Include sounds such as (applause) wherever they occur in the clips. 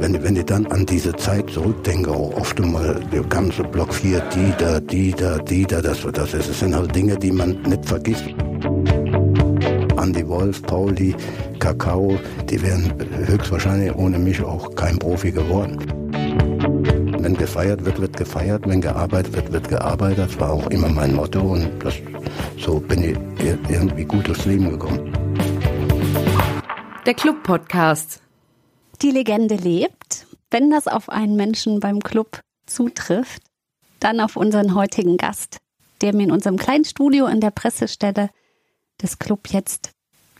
Wenn, wenn ich dann an diese Zeit zurückdenke, auch oft mal der ganze Block 4, die da, die da, die da, das, das, das sind halt Dinge, die man nicht vergisst. Andy Wolf, Pauli, Kakao, die wären höchstwahrscheinlich ohne mich auch kein Profi geworden. Wenn gefeiert wird, wird gefeiert. Wenn gearbeitet wird, wird gearbeitet. Das war auch immer mein Motto und das, so bin ich irgendwie gut durchs Leben gekommen. Der Club Podcast. Die Legende lebt. Wenn das auf einen Menschen beim Club zutrifft, dann auf unseren heutigen Gast, der mir in unserem kleinen Studio in der Pressestelle des Club jetzt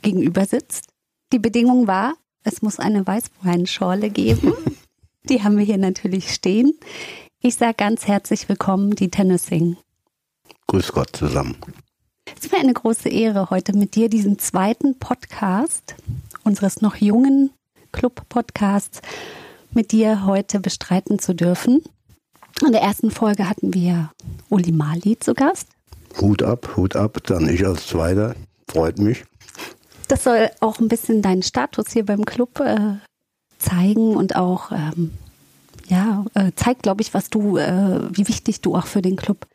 gegenüber sitzt. Die Bedingung war, es muss eine Weißweinschorle geben. (laughs) Die haben wir hier natürlich stehen. Ich sage ganz herzlich willkommen, Dieter Nüssing. Grüß Gott zusammen. Es ist mir eine große Ehre, heute mit dir diesen zweiten Podcast unseres noch jungen Club-Podcasts mit dir heute bestreiten zu dürfen. In der ersten Folge hatten wir Uli Mali zu Gast. Hut ab, Hut ab, dann ich als Zweiter. Freut mich. Das soll auch ein bisschen deinen Status hier beim Club äh, zeigen und auch ähm, ja äh, zeigt, glaube ich, was du, äh, wie wichtig du auch für den Club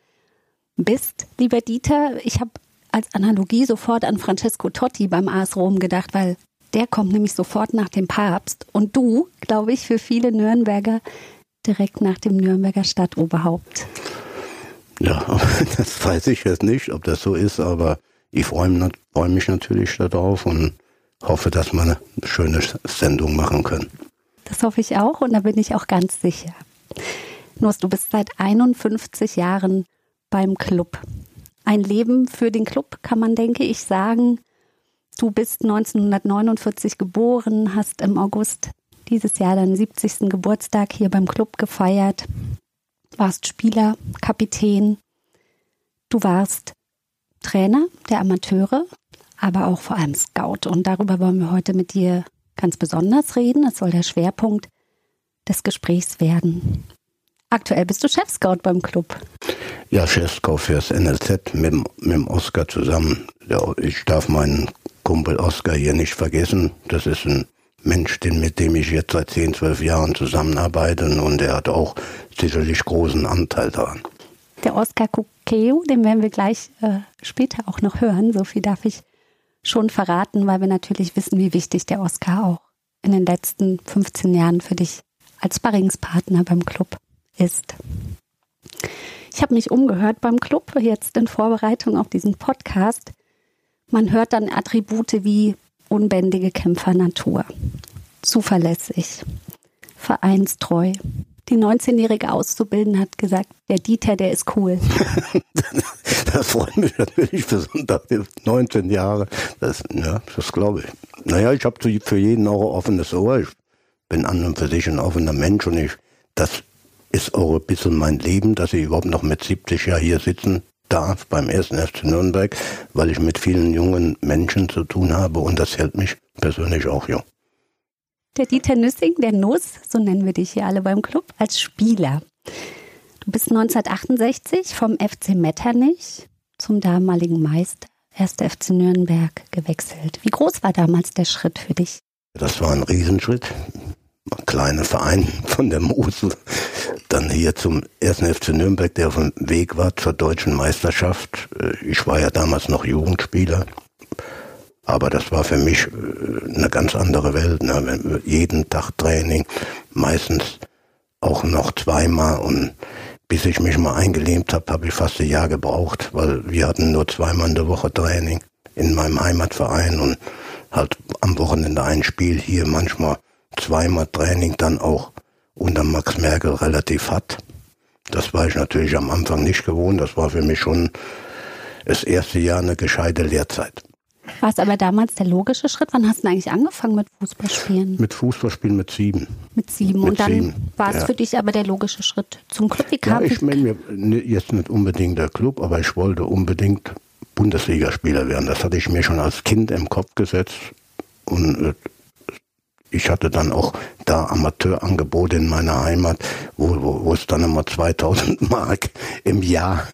bist, lieber Dieter. Ich habe als Analogie sofort an Francesco Totti beim AS Rom gedacht, weil der kommt nämlich sofort nach dem Papst und du, glaube ich, für viele Nürnberger direkt nach dem Nürnberger Stadtoberhaupt. Ja, (laughs) das weiß ich jetzt nicht, ob das so ist, aber ich freue freu mich natürlich darauf und hoffe, dass wir eine schöne Sendung machen können. Das hoffe ich auch und da bin ich auch ganz sicher. Nurs, du bist seit 51 Jahren beim Club. Ein Leben für den Club kann man, denke ich, sagen. Du bist 1949 geboren, hast im August dieses Jahr deinen 70. Geburtstag hier beim Club gefeiert, warst Spieler, Kapitän. Du warst Trainer der Amateure, aber auch vor allem Scout. Und darüber wollen wir heute mit dir ganz besonders reden. Das soll der Schwerpunkt des Gesprächs werden. Aktuell bist du Chef-Scout beim Club. Ja, Chef-Scout fürs NLZ mit, mit dem Oscar zusammen. Ja, ich darf meinen Kumpel Oscar hier nicht vergessen. Das ist ein Mensch, mit dem ich jetzt seit 10, 12 Jahren zusammenarbeite und er hat auch sicherlich großen Anteil daran. Der Oscar Kukeu, den werden wir gleich äh, später auch noch hören. So viel darf ich schon verraten, weil wir natürlich wissen, wie wichtig der Oscar auch in den letzten 15 Jahren für dich als Sparringspartner beim Club ist. Ich habe mich umgehört beim Club, jetzt in Vorbereitung auf diesen Podcast. Man hört dann Attribute wie unbändige Kämpfernatur, zuverlässig, vereinstreu, die 19-jährige Auszubildende hat gesagt, der Dieter, der ist cool. (laughs) das freut mich natürlich für Sonntag, 19 Jahre. Das, ja, das glaube ich. Naja, ich habe für jeden auch ein offenes Ohr. Ich bin an und für sich ein offener Mensch und ich, das ist auch ein bisschen mein Leben, dass ich überhaupt noch mit 70 Jahren hier sitzen darf beim ersten FC Nürnberg, weil ich mit vielen jungen Menschen zu tun habe und das hält mich persönlich auch jung. Der Dieter Nüssing, der Nuss, so nennen wir dich hier alle beim Club, als Spieler. Du bist 1968 vom FC Metternich zum damaligen Meister 1. FC Nürnberg gewechselt. Wie groß war damals der Schritt für dich? Das war ein Riesenschritt. Ein kleiner Verein von der Mosel. Dann hier zum 1. FC Nürnberg, der auf dem Weg war zur deutschen Meisterschaft. Ich war ja damals noch Jugendspieler. Aber das war für mich äh, eine ganz andere Welt. Ne? Jeden Tag Training, meistens auch noch zweimal und bis ich mich mal eingelebt habe, habe ich fast ein Jahr gebraucht, weil wir hatten nur zweimal in der Woche Training in meinem Heimatverein und halt am Wochenende ein Spiel hier, manchmal zweimal Training, dann auch unter Max Merkel relativ hart. Das war ich natürlich am Anfang nicht gewohnt. Das war für mich schon das erste Jahr eine gescheite Lehrzeit. War es aber damals der logische Schritt? Wann hast du eigentlich angefangen mit Fußballspielen? Mit Fußballspielen mit sieben. Mit sieben. Mit und dann war es ja. für dich aber der logische Schritt zum Club. Wie kam ja, ich meine mir jetzt nicht unbedingt der Club, aber ich wollte unbedingt Bundesligaspieler werden. Das hatte ich mir schon als Kind im Kopf gesetzt. Und äh, ich hatte dann auch da Amateurangebote in meiner Heimat, wo, wo, wo es dann immer 2000 (laughs) Mark im Jahr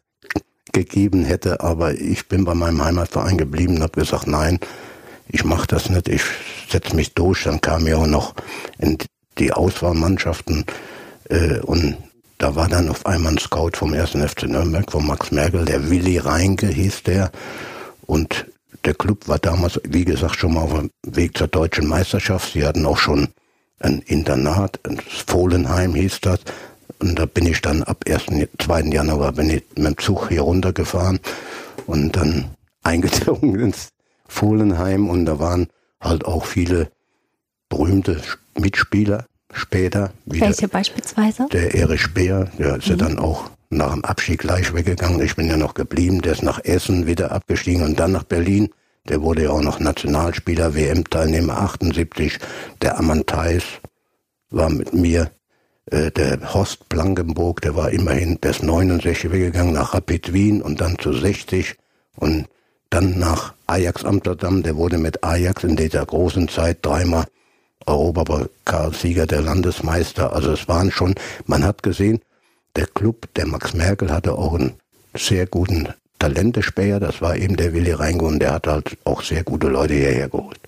gegeben hätte, aber ich bin bei meinem Heimatverein geblieben und habe gesagt, nein, ich mache das nicht, ich setze mich durch. Dann kam ja auch noch in die Auswahlmannschaften äh, und da war dann auf einmal ein Scout vom 1. FC Nürnberg, von Max Merkel, der Willi Reinke hieß der. Und der Club war damals, wie gesagt, schon mal auf dem Weg zur deutschen Meisterschaft. Sie hatten auch schon ein Internat, ein Fohlenheim hieß das. Und da bin ich dann ab 1. 2. Januar bin ich mit dem Zug hier runtergefahren und dann (laughs) eingezogen ins Fohlenheim und da waren halt auch viele berühmte Mitspieler später. Welche beispielsweise? Der Erich Speer, der ist mhm. ja dann auch nach dem Abstieg gleich weggegangen. Ich bin ja noch geblieben. Der ist nach Essen wieder abgestiegen und dann nach Berlin. Der wurde ja auch noch Nationalspieler, WM-Teilnehmer 78. Der Ammann war mit mir. Äh, der Horst Blankenburg, der war immerhin bis 69 weggegangen nach Rapid Wien und dann zu 60 und dann nach Ajax Amsterdam. Der wurde mit Ajax in dieser großen Zeit dreimal Europapokalsieger, der Landesmeister. Also es waren schon, man hat gesehen, der Club, der Max Merkel hatte auch einen sehr guten Talentespäher. Das war eben der Willi Reingo und der hat halt auch sehr gute Leute hierher geholt.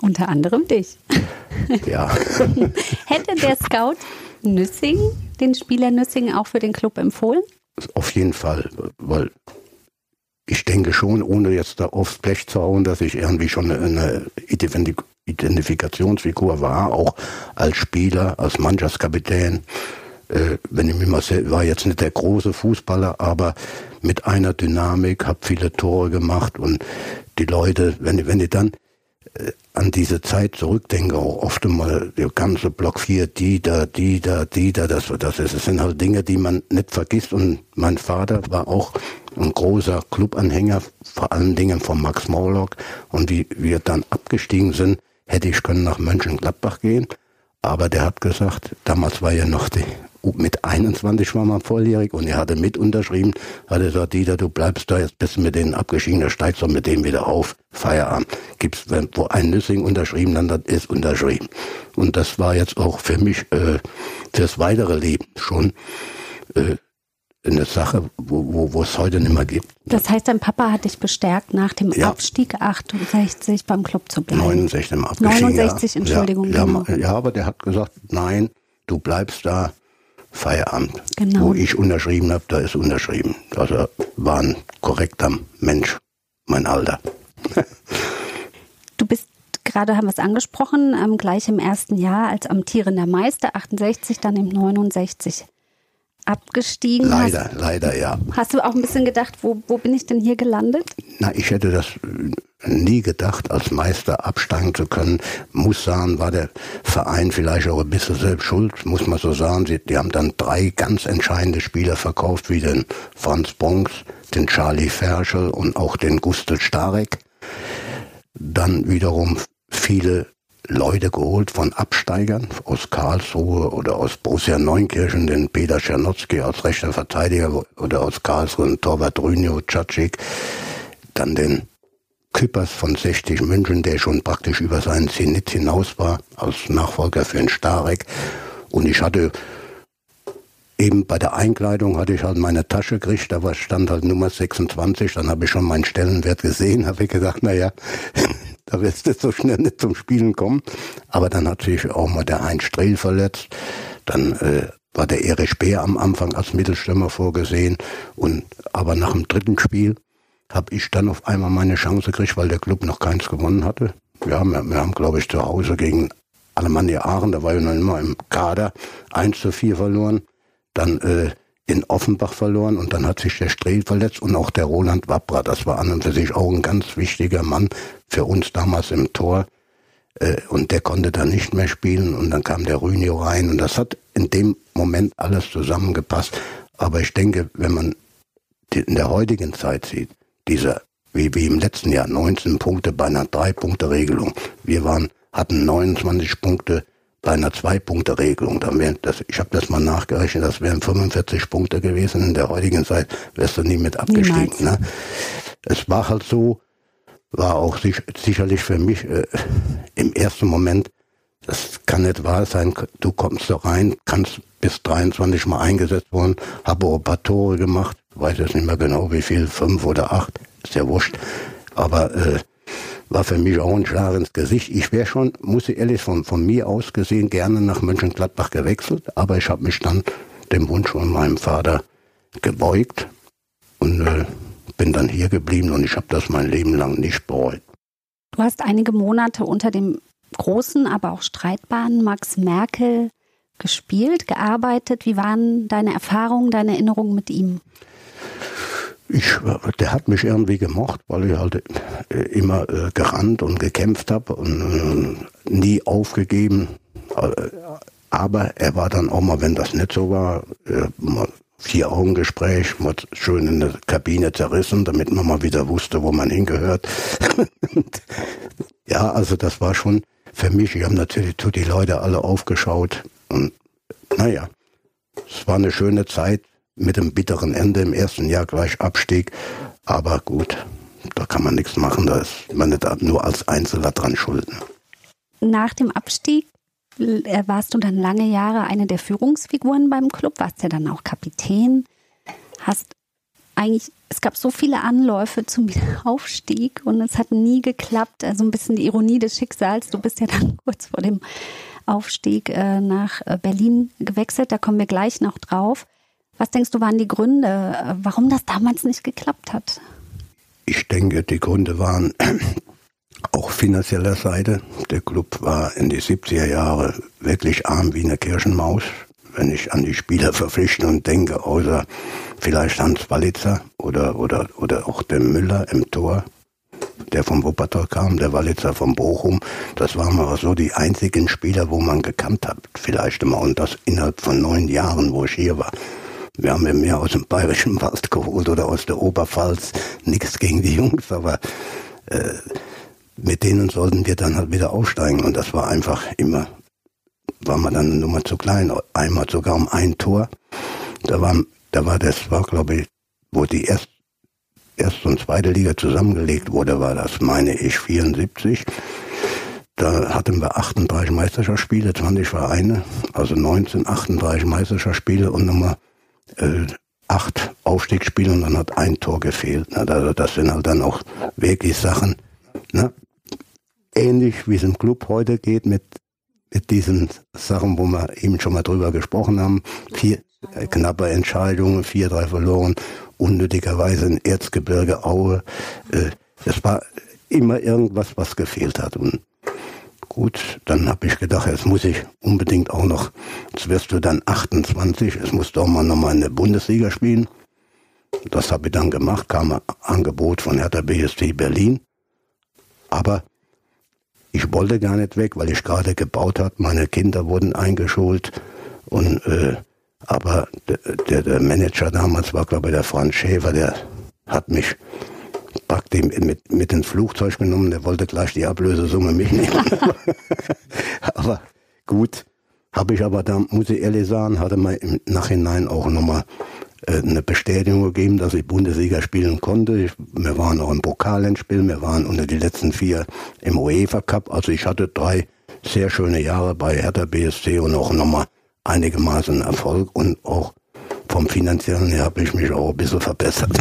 Unter anderem dich. (laughs) Ja. (laughs) Hätte der Scout Nüssing, den Spieler Nüssing, auch für den Club empfohlen? Auf jeden Fall, weil ich denke schon, ohne jetzt da aufs Blech zu hauen, dass ich irgendwie schon eine Identifikationsfigur war, auch als Spieler, als Mannschaftskapitän. Äh, wenn ich mich mal war jetzt nicht der große Fußballer, aber mit einer Dynamik, habe viele Tore gemacht und die Leute, wenn, wenn die dann äh, an diese Zeit zurückdenke, auch oft mal der ganze Block 4, die da, die da, die da, das, das, ist, das sind halt Dinge, die man nicht vergisst. Und mein Vater war auch ein großer Clubanhänger, vor allen Dingen von Max Morlock. Und wie wir dann abgestiegen sind, hätte ich können nach Mönchengladbach gehen. Aber der hat gesagt, damals war ja noch die mit 21 war man volljährig und er hatte mit unterschrieben, hat er gesagt, Dieter, du bleibst da, jetzt bist du mit denen abgestiegen, da steigst du mit dem wieder auf, Feierabend. Gibt's, wenn, wo ein Nüssing unterschrieben, dann das ist unterschrieben. Und das war jetzt auch für mich, äh, fürs weitere Leben schon, äh, eine Sache, wo, wo, es heute nicht mehr gibt. Das heißt, dein Papa hat dich bestärkt, nach dem ja. Abstieg 68 beim Club zu bleiben. 69 im Abstieg. 69, ja. Entschuldigung. Ja, genau. ja, aber der hat gesagt, nein, du bleibst da. Feierabend. Genau. Wo ich unterschrieben habe, da ist unterschrieben. Also war ein korrekter Mensch, mein Alter. (laughs) du bist gerade haben wir es angesprochen, ähm, gleich im ersten Jahr als amtierender Meister, 68, dann im 69 abgestiegen. Leider, hast, leider, ja. Hast du auch ein bisschen gedacht, wo, wo bin ich denn hier gelandet? Na, ich hätte das nie gedacht, als Meister absteigen zu können. Muss sagen, war der Verein vielleicht auch ein bisschen selbst schuld, muss man so sagen. Sie, die haben dann drei ganz entscheidende Spieler verkauft, wie den Franz Bonks, den Charlie Ferschel und auch den Gustl Starek. Dann wiederum viele Leute geholt von Absteigern aus Karlsruhe oder aus Borussia Neunkirchen, den Peter Czernotzki als rechter Verteidiger oder aus Karlsruhe, den Torwart Rynio Cacik, dann den Küppers von 60 München, der schon praktisch über seinen Zenit hinaus war, als Nachfolger für den Starek. Und ich hatte eben bei der Einkleidung hatte ich halt meine Tasche gekriegt, da stand halt Nummer 26, dann habe ich schon meinen Stellenwert gesehen, (laughs) habe ich gesagt, naja, da wirst du so schnell nicht zum Spielen kommen. Aber dann hat sich auch mal der Heinz Strehl verletzt, dann äh, war der Erich Bär am Anfang als Mittelstürmer vorgesehen und aber nach dem dritten Spiel habe ich dann auf einmal meine Chance gekriegt, weil der Club noch keins gewonnen hatte. Ja, wir, wir haben, glaube ich, zu Hause gegen Alemannia Aachen, da war ich noch immer im Kader, 1 zu 4 verloren. Dann äh, in Offenbach verloren und dann hat sich der Strehl verletzt und auch der Roland Wappra. Das war an und für sich auch ein ganz wichtiger Mann für uns damals im Tor. Äh, und der konnte dann nicht mehr spielen und dann kam der Rünio rein und das hat in dem Moment alles zusammengepasst. Aber ich denke, wenn man in der heutigen Zeit sieht, dieser, wie, wie im letzten Jahr, 19 Punkte bei einer Drei-Punkte-Regelung. Wir waren, hatten 29 Punkte bei einer Zwei-Punkte-Regelung. ich habe das mal nachgerechnet, das wären 45 Punkte gewesen. In der heutigen Zeit wärst du nie mit abgestiegen. Ne? Es war halt so, war auch sich, sicherlich für mich äh, im ersten Moment, das kann nicht wahr sein, du kommst da rein, kannst bis 23 Mal eingesetzt worden, habe auch ein paar Tore gemacht, weiß jetzt nicht mehr genau wie viel, fünf oder acht, ist ja wurscht. Aber äh, war für mich auch ein Schlag ins Gesicht. Ich wäre schon, muss ich ehrlich von, von mir aus gesehen, gerne nach Mönchengladbach gewechselt, aber ich habe mich dann dem Wunsch von meinem Vater gebeugt und äh, bin dann hier geblieben und ich habe das mein Leben lang nicht bereut. Du hast einige Monate unter dem großen, aber auch streitbaren Max Merkel gespielt, gearbeitet. Wie waren deine Erfahrungen, deine Erinnerungen mit ihm? Ich, der hat mich irgendwie gemocht, weil ich halt äh, immer äh, gerannt und gekämpft habe und äh, nie aufgegeben. Äh, aber er war dann auch mal, wenn das nicht so war, äh, mal vier Augengespräch, mal schön in der Kabine zerrissen, damit man mal wieder wusste, wo man hingehört. (laughs) ja, also das war schon für mich. Ich habe natürlich zu die Leute alle aufgeschaut und naja, es war eine schöne Zeit mit dem bitteren Ende im ersten Jahr gleich Abstieg. Aber gut, da kann man nichts machen, da ist man nicht nur als Einzelner dran schuld. Nach dem Abstieg äh, warst du dann lange Jahre eine der Führungsfiguren beim Club, warst ja dann auch Kapitän, hast eigentlich, es gab so viele Anläufe zum (laughs) Aufstieg und es hat nie geklappt. Also ein bisschen die Ironie des Schicksals. Du bist ja dann (laughs) kurz vor dem Aufstieg äh, nach äh, Berlin gewechselt. Da kommen wir gleich noch drauf. Was denkst du, waren die Gründe, äh, warum das damals nicht geklappt hat? Ich denke, die Gründe waren (clears throat) auch finanzieller Seite. Der Club war in die 70er Jahre wirklich arm wie eine Kirchenmaus. Wenn ich an die Spielerverpflichtung denke, außer vielleicht Hans Walitzer oder, oder, oder auch der Müller im Tor, der vom Wuppertal kam, der Walitzer vom Bochum. Das waren mal so die einzigen Spieler, wo man gekannt hat. Vielleicht immer und das innerhalb von neun Jahren, wo ich hier war. Wir haben ja mehr aus dem Bayerischen Wald geholt oder aus der Oberpfalz. Nichts gegen die Jungs, aber äh, mit denen sollten wir dann halt wieder aufsteigen. Und das war einfach immer, war man dann eine Nummer zu klein. Einmal sogar um ein Tor. Da war, da war das, war glaube ich, wo die erst, erste und zweite Liga zusammengelegt wurde, war das, meine ich, 74. Da hatten wir 38 Meisterschaftsspiele, 20 Vereine, also 19, 38 Meisterschaftsspiele und Nummer äh, acht Aufstiegsspiele und dann hat ein Tor gefehlt. Ne? Also das sind halt dann auch wirklich Sachen, ne? ähnlich wie es im Club heute geht mit, mit diesen Sachen, wo wir eben schon mal drüber gesprochen haben. Vier äh, knappe Entscheidungen, vier, drei verloren, unnötigerweise in Erzgebirge, Aue. Äh, es war immer irgendwas, was gefehlt hat. Und Gut, dann habe ich gedacht, jetzt muss ich unbedingt auch noch, jetzt wirst du dann 28, es muss doch mal nochmal in der Bundesliga spielen. Das habe ich dann gemacht, kam ein Angebot von Hertha BST Berlin. Aber ich wollte gar nicht weg, weil ich gerade gebaut habe. Meine Kinder wurden eingeschult. Und, äh, aber der, der Manager damals war, glaube ich, der Franz Schäfer, der hat mich praktisch mit, mit ins Flugzeug genommen, der wollte gleich die Ablösesumme mitnehmen. (laughs) aber gut, habe ich aber da, muss ich ehrlich sagen, hatte man im Nachhinein auch nochmal äh, eine Bestätigung gegeben, dass ich Bundesliga spielen konnte. Ich, wir waren auch im Pokalendspiel, wir waren unter die letzten vier im UEFA Cup. Also ich hatte drei sehr schöne Jahre bei Hertha BSC und auch nochmal einigermaßen Erfolg und auch vom finanziellen her habe ich mich auch ein bisschen verbessert. (laughs)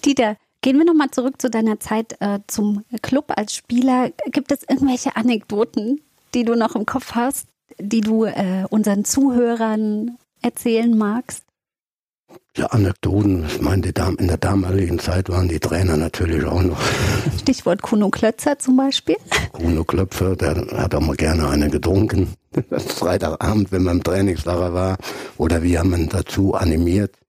Dieter, gehen wir nochmal zurück zu deiner Zeit äh, zum Club als Spieler. Gibt es irgendwelche Anekdoten, die du noch im Kopf hast, die du äh, unseren Zuhörern erzählen magst? Ja, Anekdoten. Ich meine, in der damaligen Zeit waren die Trainer natürlich auch noch. (laughs) Stichwort Kuno Klötzer zum Beispiel. Kuno Klöpfer, der hat auch mal gerne eine getrunken. (laughs) Freitagabend, wenn man im Trainingslager war. Oder wir haben ihn dazu animiert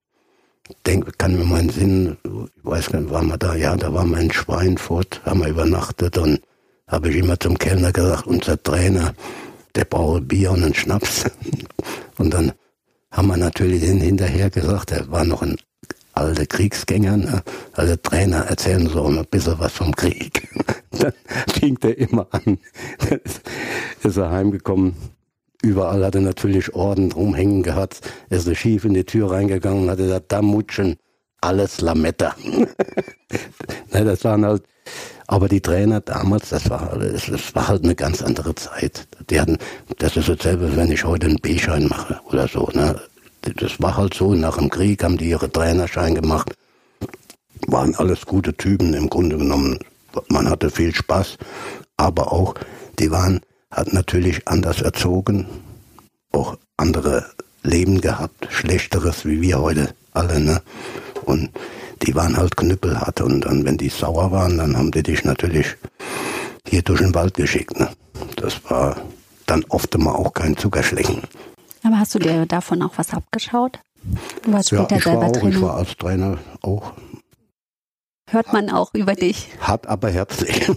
denke, kann mir meinen Sinn, ich weiß gar nicht, waren wir da, ja, da waren wir in Schweinfurt, haben wir übernachtet und habe ich immer zum Kellner gesagt, unser Trainer, der braucht Bier und einen Schnaps. (laughs) Und dann haben wir natürlich den hinterher gesagt, er war noch ein alter Kriegsgänger, ne? also Trainer erzählen so ein bisschen was vom Krieg. (laughs) dann fing der immer an, (laughs) ist er heimgekommen, Überall hat er natürlich Orden drumhängen gehabt. Er ist schief in die Tür reingegangen und hat gesagt, da mutschen alles Lametta. (laughs) ne, das waren halt, aber die Trainer damals, das war, das, das war halt eine ganz andere Zeit. Die hatten, das ist dasselbe, wenn ich heute einen B-Schein mache oder so. Ne? Das war halt so, nach dem Krieg haben die ihre Trainerschein gemacht. Waren alles gute Typen im Grunde genommen. man hatte viel Spaß, aber auch, die waren, hat natürlich anders erzogen, auch andere Leben gehabt, schlechteres wie wir heute alle, ne? Und die waren halt knüppelhart und dann, wenn die sauer waren, dann haben die dich natürlich hier durch den Wald geschickt, ne? Das war dann oft immer auch kein Zuckerschlecken. Aber hast du dir davon auch was abgeschaut? Du warst später ja, ich selber war auch, Trainer. Ich war als Trainer auch. Hört man auch über dich. Hart, aber herzlich.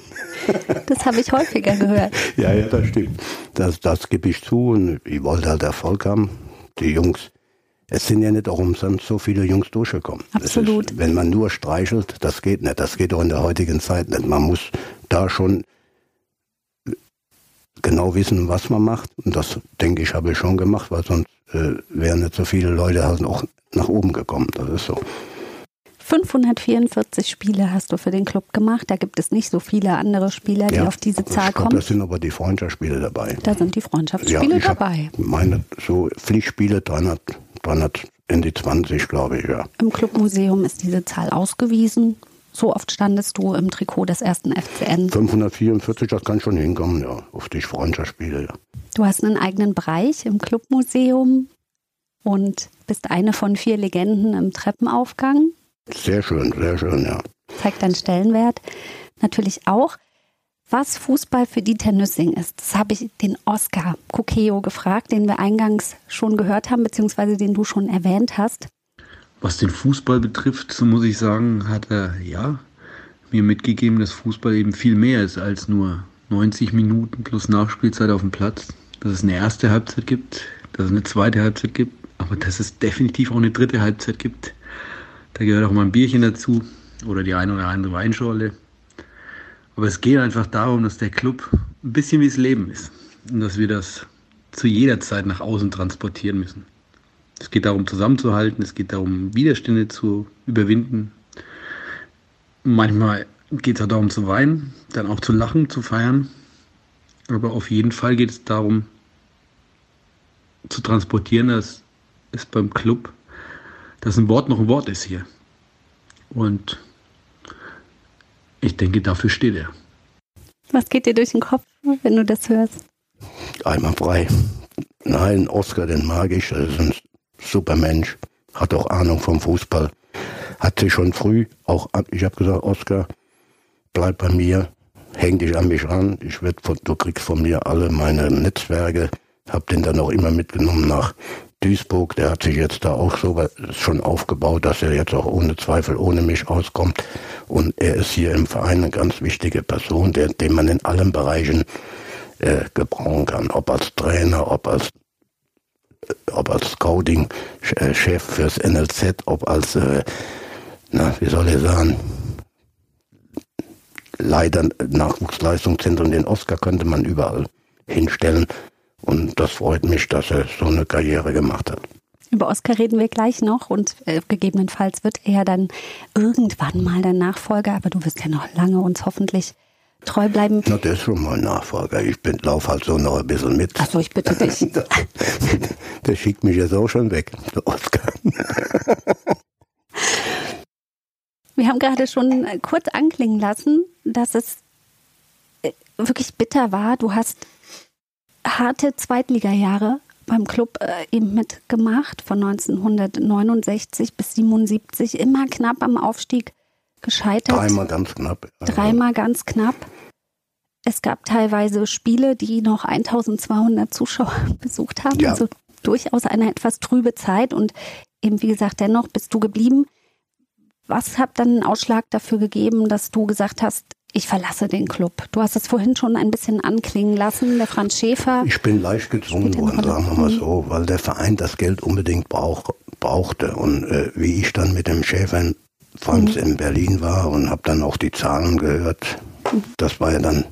Das habe ich häufiger gehört. (laughs) Ja, ja, das stimmt. Das, das gebe ich zu und ich wollte halt Erfolg haben. Die Jungs, es sind ja nicht auch umsonst so viele Jungs durchgekommen. Absolut. Ist, wenn man nur streichelt, das geht nicht. Das geht auch in der heutigen Zeit nicht. Man muss da schon genau wissen, was man macht. Und das, denke ich, habe ich schon gemacht, weil sonst äh, wären nicht so viele Leute halt auch nach oben gekommen. Das ist so. 544 Spiele hast du für den Club gemacht. Da gibt es nicht so viele andere Spieler, die ja, auf diese Zahl glaub, kommen. Da sind aber die Freundschaftsspiele dabei. Da sind die Freundschaftsspiele ja, dabei. Meine so Pflichtspiele 300, 300 in die 20, glaube ich, ja. Im Clubmuseum ist diese Zahl ausgewiesen. So oft standest du im Trikot des ersten FCN. 544, das kann schon hinkommen, ja, auf die Freundschaftsspiele, ja. Du hast einen eigenen Bereich im Clubmuseum und bist eine von vier Legenden im Treppenaufgang. Sehr schön, sehr schön, ja. Zeigt deinen Stellenwert. Natürlich auch, was Fußball für Dieter Nüssing ist. Das habe ich den Oscar Kokeo gefragt, den wir eingangs schon gehört haben, beziehungsweise den du schon erwähnt hast. Was den Fußball betrifft, so muss ich sagen, hat er ja mir mitgegeben, dass Fußball eben viel mehr ist als nur 90 Minuten plus Nachspielzeit auf dem Platz. Dass es eine erste Halbzeit gibt, dass es eine zweite Halbzeit gibt, aber dass es definitiv auch eine dritte Halbzeit gibt. Da gehört auch mal ein Bierchen dazu oder die eine oder andere Weinschorle. Aber es geht einfach darum, dass der Club ein bisschen wie das Leben ist und dass wir das zu jeder Zeit nach außen transportieren müssen. Es geht darum, zusammenzuhalten, es geht darum, Widerstände zu überwinden. Manchmal geht es auch darum zu weinen, dann auch zu lachen, zu feiern. Aber auf jeden Fall geht es darum, zu transportieren, dass es beim Club dass ein Wort noch ein Wort ist hier. Und ich denke, dafür steht er. Was geht dir durch den Kopf, wenn du das hörst? Einmal frei. Nein, Oscar, den mag ich. Er ist ein super Mensch. Hat auch Ahnung vom Fußball. Hat sich schon früh auch, ich habe gesagt, Oscar, bleib bei mir, häng dich an mich ran. Ich werd, du kriegst von mir alle meine Netzwerke. Hab den dann auch immer mitgenommen nach Duisburg, der hat sich jetzt da auch so schon aufgebaut, dass er jetzt auch ohne Zweifel ohne mich auskommt. Und er ist hier im Verein eine ganz wichtige Person, der, den man in allen Bereichen äh, gebrauchen kann. Ob als Trainer, ob als äh, ob als Scouting-Chef äh, fürs NLZ, ob als, äh, na, wie soll ich sagen, Leiter Nachwuchsleistungszentrum, den Oscar könnte man überall hinstellen. Und das freut mich, dass er so eine Karriere gemacht hat. Über Oskar reden wir gleich noch und äh, gegebenenfalls wird er dann irgendwann mal der Nachfolger, aber du wirst ja noch lange uns hoffentlich treu bleiben. Na, der ist schon mal Nachfolger. Ich bin, lauf halt so noch ein bisschen mit. Achso, ich bitte dich. (laughs) der, der schickt mich jetzt auch schon weg, der Oskar. (laughs) Wir haben gerade schon kurz anklingen lassen, dass es äh, wirklich bitter war. Du hast harte Zweitligajahre beim Club äh, eben mitgemacht, von 1969 bis 77, immer knapp am Aufstieg gescheitert. Dreimal ganz knapp. Dreimal ganz knapp. Es gab teilweise Spiele, die noch 1200 Zuschauer (laughs) besucht haben. Ja. Also durchaus eine etwas trübe Zeit und eben wie gesagt, dennoch bist du geblieben. Was hat dann einen Ausschlag dafür gegeben, dass du gesagt hast, ich verlasse den Club. Du hast es vorhin schon ein bisschen anklingen lassen, der Franz Schäfer. Ich bin leicht gezwungen worden, sagen wir mal mhm. so, weil der Verein das Geld unbedingt brauch, brauchte. Und äh, wie ich dann mit dem Schäfer Franz mhm. in Berlin war und habe dann auch die Zahlen gehört, mhm. das war ja dann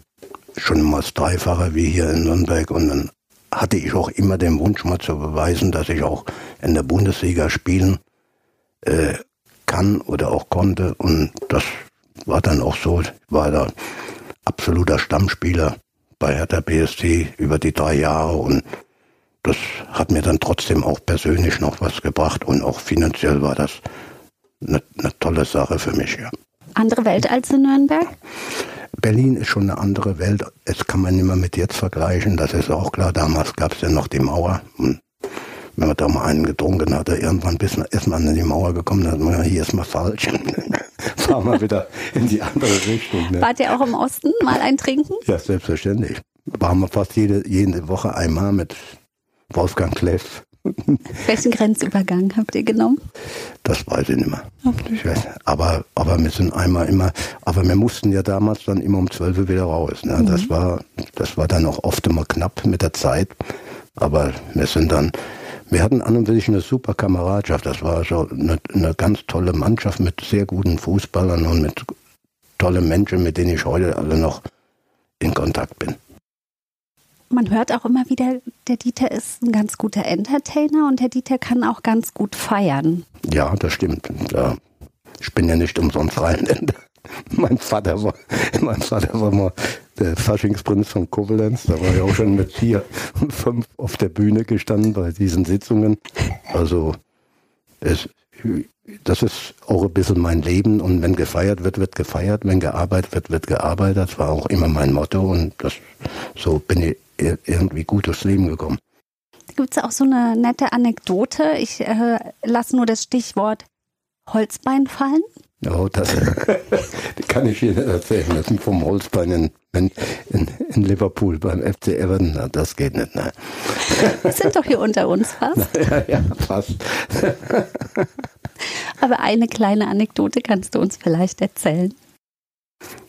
schon mal das Dreifache wie hier in Nürnberg. Und dann hatte ich auch immer den Wunsch mal zu beweisen, dass ich auch in der Bundesliga spielen äh, kann oder auch konnte. Und das war dann auch so, war da absoluter Stammspieler bei Hertha BSC über die drei Jahre und das hat mir dann trotzdem auch persönlich noch was gebracht und auch finanziell war das eine, eine tolle Sache für mich, ja. Andere Welt als in Nürnberg? Berlin ist schon eine andere Welt. Das kann man nicht mehr mit jetzt vergleichen. Das ist auch klar. Damals gab es ja noch die Mauer. Und wenn man da mal einen getrunken hat, irgendwann ist man an die Mauer gekommen, dann hat man, hier ist mal falsch. (laughs) (laughs) Fahren wir wieder in die andere Richtung. Ne? Wart ihr auch im Osten mal ein Trinken? Ja, selbstverständlich. Waren wir fast jede, jede Woche einmal mit Wolfgang Kleff. (laughs) Welchen Grenzübergang habt ihr genommen? Das weiß ich nicht mehr. Okay. Ich weiß, aber, aber wir sind einmal immer, aber wir mussten ja damals dann immer um 12 Uhr wieder raus. Ne? Mhm. Das war, das war dann auch oft immer knapp mit der Zeit. Aber wir sind dann, wir hatten an und für sich eine super Kameradschaft. Das war so eine, eine ganz tolle Mannschaft mit sehr guten Fußballern und mit tollen Menschen, mit denen ich heute alle noch in Kontakt bin man hört auch immer wieder, der Dieter ist ein ganz guter Entertainer und der Dieter kann auch ganz gut feiern. Ja, das stimmt. Ja. Ich bin ja nicht umsonst Rheinländer. (laughs) Mein Vater war, mein Vater war mal der Faschingsprinz von Koblenz. Da war ich auch schon mit vier und fünf auf der Bühne gestanden bei diesen Sitzungen. Also es, das ist auch ein bisschen mein Leben und wenn gefeiert wird, wird gefeiert, wenn gearbeitet wird, wird gearbeitet. Das war auch immer mein Motto und das, so bin ich irgendwie gut durchs Leben gekommen. Gibt es auch so eine nette Anekdote? Ich äh, lasse nur das Stichwort Holzbein fallen. Oh, das, (laughs) kann ich Ihnen erzählen. Das sind vom Holzbein in, in, in, Liverpool beim FC Everton. das geht nicht. Ne? Wir sind doch hier unter uns fast. (laughs) Ja, ja, fast. Aber eine kleine Anekdote kannst du uns vielleicht erzählen.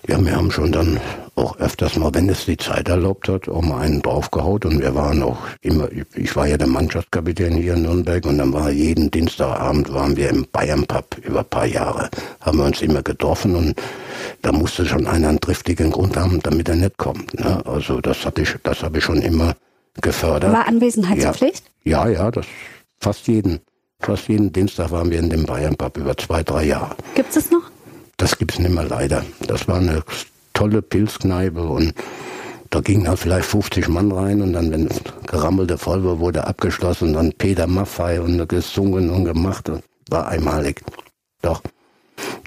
Ja, wir haben schon dann auch öfters mal, wenn es die Zeit erlaubt hat, auch mal einen draufgehaut und wir waren auch immer, ich war ja der Mannschaftskapitän hier in Nürnberg und dann war jeden Dienstagabend waren wir im Bayern Pub über ein paar Jahre, haben wir uns immer getroffen und da musste schon einer einen triftigen Grund haben, damit er nicht kommt. Ne? Also das habe ich, das habe ich schon immer gefördert. War Anwesenheitspflicht? Ja, ja, ja, das fast jeden. Fast jeden Dienstag waren wir in dem Bayern Pub über zwei, drei Jahre. Gibt es noch? Das gibt es nicht mehr leider. Das war eine tolle Pilzkneipe und da gingen halt vielleicht 50 Mann rein und dann, wenn gerammelte voll war, wurde abgeschlossen und dann Peter Maffei und gesungen und gemacht. Und war einmalig. Doch.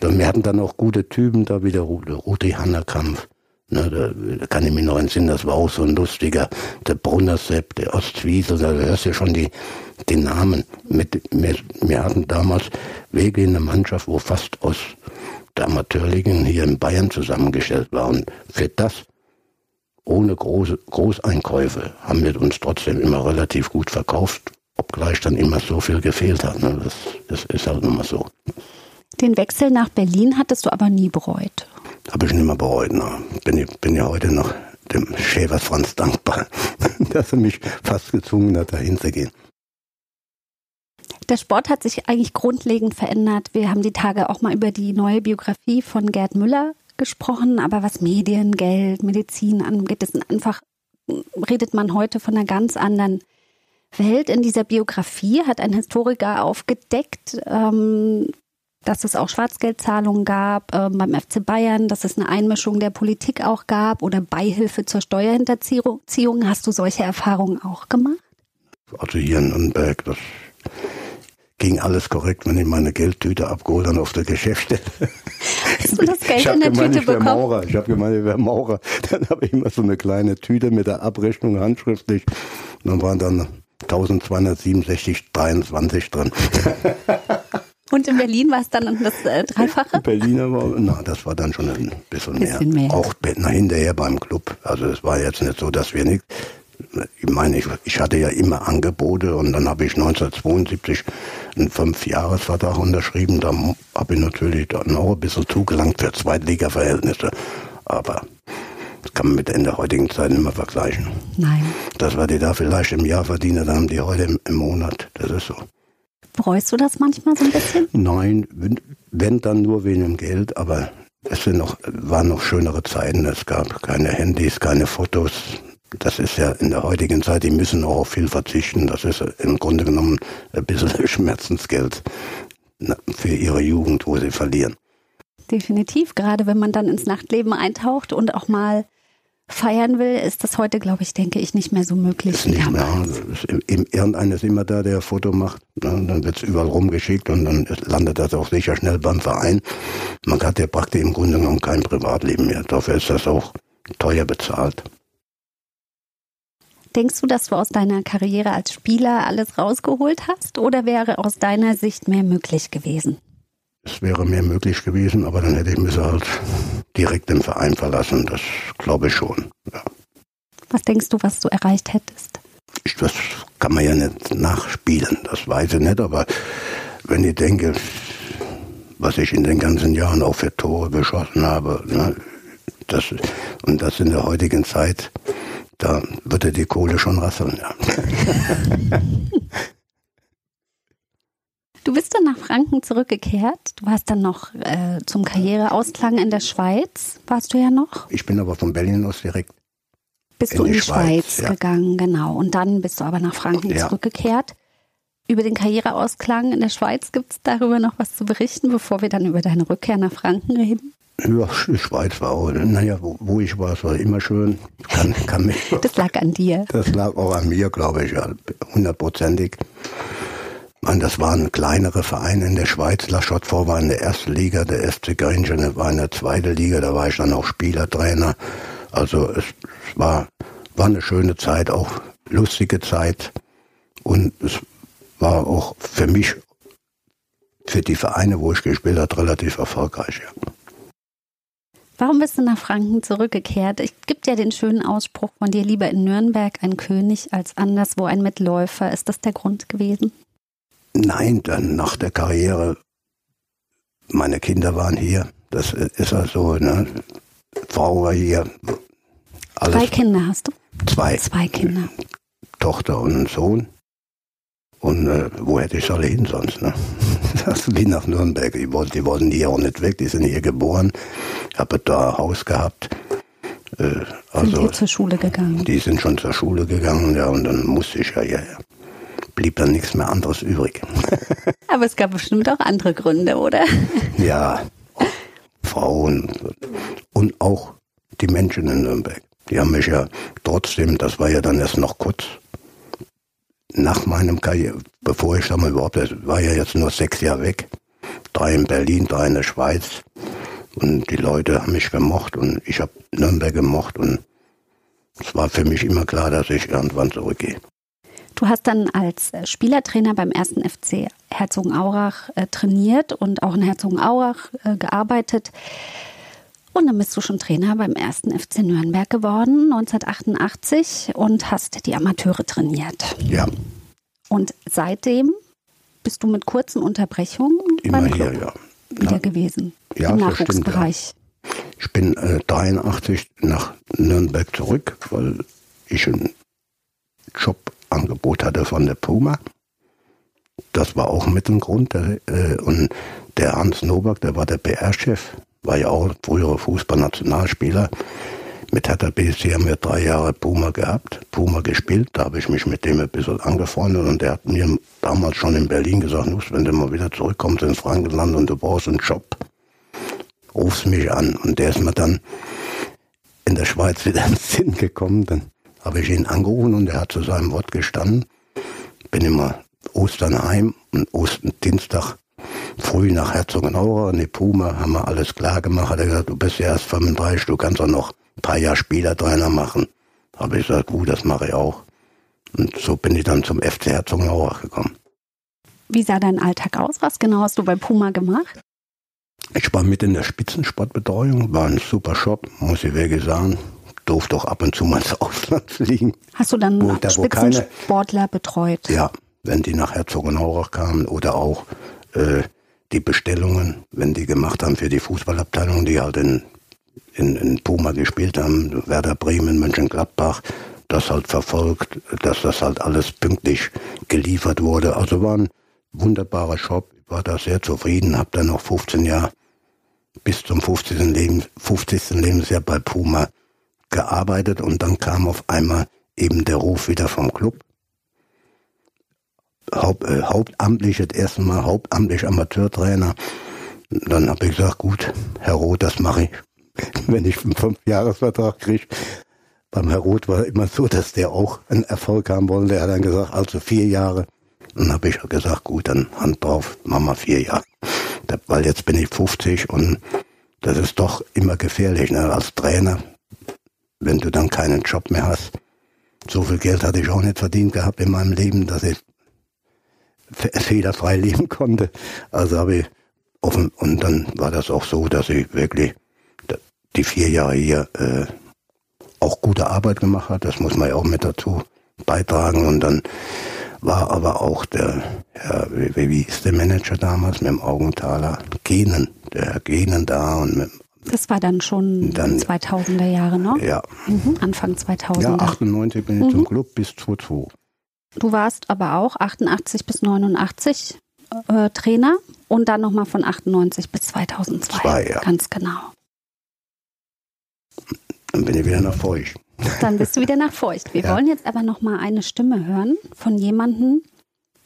Und wir hatten dann auch gute Typen da wie der Rudi Hannerkampf. Ne, da, kann ich mich noch entsinnen, das war auch so ein lustiger, der Brunnersepp, der Ostwiesel, da hörst du ja schon die, die Namen. Mit, wir, wir hatten damals Wege in der Mannschaft, wo fast aus Amateurligen hier in Bayern zusammengestellt war. Und für das, ohne große Großeinkäufe, haben wir uns trotzdem immer relativ gut verkauft, obgleich dann immer so viel gefehlt hat. Ne? Das, das ist halt immer so. Den Wechsel nach Berlin hattest du aber nie bereut. Habe ich nicht mehr bereut. Ne? Bin, ich, bin ja heute noch dem Schäfer Franz dankbar, (laughs) dass er mich fast gezwungen hat, dahin zu gehen. Der Sport hat sich eigentlich grundlegend verändert. Wir haben die Tage auch mal über die neue Biografie von Gerd Müller gesprochen, aber was Medien, Geld, Medizin angeht, ist einfach, redet man heute von einer ganz anderen Welt. In dieser Biografie hat ein Historiker aufgedeckt, ähm, dass es auch Schwarzgeldzahlungen gab äh, beim FC Bayern, dass es eine Einmischung der Politik auch gab oder Beihilfe zur Steuerhinterziehung. Hast du solche Erfahrungen auch gemacht? Also hier in Nürnberg, das ging alles korrekt, wenn ich meine Geldtüte abgeholt habe auf der Geschäftsstelle. Hast du das Geld ich in der gemeint, Tüte ich bekommen? Maurer. Ich habe gemeint, ich wäre Maurer. Dann habe ich immer so eine kleine Tüte mit der Abrechnung handschriftlich. Und dann waren dann 1267, 23 drin. (laughs) Und in Berlin war es dann das äh, Dreifache? Berliner war, na, das war dann schon ein bisschen, bisschen mehr. mehr. Auch na, hinterher beim Club. Also es war jetzt nicht so, dass wir nicht, ich meine, ich, ich, hatte ja immer Angebote und dann habe ich 1972 einen Fünfjahresvertrag unterschrieben. Da habe ich natürlich dann auch ein bisschen zugelangt für Zweitliga-Verhältnisse. Aber das kann man mit in der heutigen Zeit nicht mehr vergleichen. Nein. Das, was die da vielleicht im Jahr verdienen, dann haben die heute im, im Monat. Das ist so. Bereust du das manchmal so ein bisschen? Nein, wenn dann nur wegen dem Geld, aber es sind noch, waren noch schönere Zeiten. Es gab keine Handys, keine Fotos, das ist ja in der heutigen Zeit, die müssen auch auf viel verzichten. Das ist im Grunde genommen ein bisschen (laughs) Schmerzensgeld für ihre Jugend, wo sie verlieren. Definitiv, gerade wenn man dann ins Nachtleben eintaucht und auch mal feiern will, ist das heute, glaube ich, denke ich, nicht mehr so möglich. Ist nicht mehr. Irgendeiner ist immer da, der ein Foto macht. Dann wird es überall rumgeschickt und dann landet das auch sicher schnell beim Verein. Man hat ja praktisch im Grunde genommen kein Privatleben mehr. Dafür ist das auch teuer bezahlt. Denkst du, dass du aus deiner Karriere als Spieler alles rausgeholt hast oder wäre aus deiner Sicht mehr möglich gewesen? Es wäre mehr möglich gewesen, aber dann hätte ich mich halt direkt den Verein verlassen. Das glaube ich schon. Ja. Was denkst du, was du erreicht hättest? Das kann man ja nicht nachspielen, das weiß ich nicht, aber wenn ich denke, was ich in den ganzen Jahren auch für Tore geschossen habe, ne, das, und das in der heutigen Zeit, da würde die Kohle schon rasseln. Ja. Du bist dann nach Franken zurückgekehrt. Du warst dann noch äh, zum Karriereausklang in der Schweiz. Warst du ja noch? Ich bin aber von Berlin aus direkt. Bist in du in die Schweiz, Schweiz ja. gegangen, genau. Und dann bist du aber nach Franken ja. zurückgekehrt. Über den Karriereausklang in der Schweiz gibt es darüber noch was zu berichten, bevor wir dann über deine Rückkehr nach Franken reden? Ja, die Schweiz war auch, naja, wo, wo ich war, es war immer schön. Kann, kann mich, das lag an dir. Das lag auch an mir, glaube ich, ja, hundertprozentig. Und das waren kleinere Vereine in der Schweiz. La Chaux-de-Fonds war in der ersten Liga, der FC Grinchen war in der zweiten Liga, da war ich dann auch Spielertrainer. Also es war, war eine schöne Zeit, auch lustige Zeit. Und es war auch für mich, für die Vereine, wo ich gespielt habe, relativ erfolgreich. Ja. Warum bist du nach Franken zurückgekehrt? Es gibt ja den schönen Ausspruch von dir, lieber in Nürnberg ein König als anderswo ein Mitläufer. Ist das der Grund gewesen? Nein, dann nach der Karriere, meine Kinder waren hier. Das ist also, ne? Frau war hier. Alles Zwei Kinder hast du? Zwei. Zwei Kinder. Tochter und Sohn. Und äh, wo hätte ich alle hin sonst? Ne? (laughs) Das wie nach Nürnberg. Die, die wollten hier auch nicht weg, die sind hier geboren. Habe da ein Haus gehabt. Äh, also, sind die zur Schule gegangen? Die sind schon zur Schule gegangen, ja, und dann musste ich ja hierher blieb dann nichts mehr anderes übrig. (laughs) Aber es gab bestimmt auch andere Gründe, oder? (laughs) Ja, Frauen und auch die Menschen in Nürnberg. Die haben mich ja trotzdem, das war ja dann erst noch kurz nach meinem Karriere, bevor ich da mal überhaupt, das war ja jetzt nur sechs Jahre weg. Drei in Berlin, drei in der Schweiz. Und die Leute haben mich gemocht und ich habe Nürnberg gemocht und es war für mich immer klar, dass ich irgendwann zurückgehe. Du hast dann als äh, Spielertrainer beim ersten FC Herzogenaurach äh, trainiert und auch in Herzogenaurach äh, gearbeitet. Und dann bist du schon Trainer beim ersten FC Nürnberg geworden, 1988, und hast die Amateure trainiert. Ja. Und seitdem bist du mit kurzen Unterbrechungen Immer beim Club hier, ja. wieder Na, gewesen. Ja, im Nachwuchsbereich. Stimmt, ja. Ich bin äh, 83 nach Nürnberg zurück, weil ich einen Job Angebot hatte von der Puma. Das war auch mit dem Grund. Äh, und der Hans Nowak, der war der PR-Chef, war ja auch früherer Fußballnationalspieler. Mit Hertha BSC haben wir drei Jahre Puma gehabt, Puma gespielt. Da habe ich mich mit dem ein bisschen angefreundet und der hat mir damals schon in Berlin gesagt, wenn du mal wieder zurückkommst ins Frankenland und du brauchst einen Job, rufst mich an. Und der ist mir dann in der Schweiz wieder (laughs) ins Sinn gekommen. Dann habe ich ihn angerufen und er hat zu seinem Wort gestanden. Bin immer Ostern heim und Osten Dienstag früh nach Herzogenaurach in die Puma, haben wir alles klar gemacht. Hat er gesagt, du bist ja erst 35, du kannst auch noch ein paar Jahre Spielertrainer machen. Habe ich gesagt, gut, das mache ich auch. Und so bin ich dann zum FC Herzogenaurach gekommen. Wie sah dein Alltag aus? Was genau hast du bei Puma gemacht? Ich war mit in der Spitzensportbetreuung, war ein super Shop, muss ich wirklich sagen durfte auch ab und zu mal ins (laughs) Ausland fliegen. Hast du dann wo, da, Spitzensportler betreut? Ja, wenn die nach Herzogenaurach kamen oder auch äh, die Bestellungen, wenn die gemacht haben für die Fußballabteilung, die halt in, in, in Puma gespielt haben, Werder Bremen, Mönchengladbach, das halt verfolgt, dass das halt alles pünktlich geliefert wurde. Also war ein wunderbarer Shop, war da sehr zufrieden, habe dann noch 15 Jahre bis zum 50. Leben, 50. Lebensjahr bei Puma gearbeitet und dann kam auf einmal eben der Ruf wieder vom Club. Haupt, äh, hauptamtlich, das erste Mal hauptamtlich Amateurtrainer. Dann habe ich gesagt, gut, Herr Roth, das mache ich. (laughs) Wenn ich einen Fünfjahresvertrag kriege, beim Herr Roth war immer so, dass der auch einen Erfolg haben wollte. Er hat dann gesagt, also vier Jahre. Dann habe ich gesagt, gut, dann Hand drauf, Mama vier Jahre. Weil jetzt bin ich 50 und das ist doch immer gefährlich ne? als Trainer, wenn du dann keinen Job mehr hast. So viel Geld hatte ich auch nicht verdient gehabt in meinem Leben, dass ich fehlerfrei leben konnte. Also habe ich offen, und dann war das auch so, dass ich wirklich die vier Jahre hier äh, auch gute Arbeit gemacht hat. Das muss man ja auch mit dazu beitragen. Und dann war aber auch der, Herr, wie, wie ist der Manager damals mit dem Augenthaler? Genen, der Herr Genen da und mit das war dann schon dann, 2000er Jahre, ne? Ja. Mhm, Anfang 2000er. Ja, 98 bin ich mhm. zum Club bis 2002. Du warst aber auch 88 bis 89 äh, Trainer und dann nochmal von 98 bis 2002. Zwei, ja. Ganz genau. Dann bin ich wieder nach Feucht. Dann bist du wieder nach Feucht. Wir (laughs) ja. wollen jetzt aber nochmal eine Stimme hören von jemandem,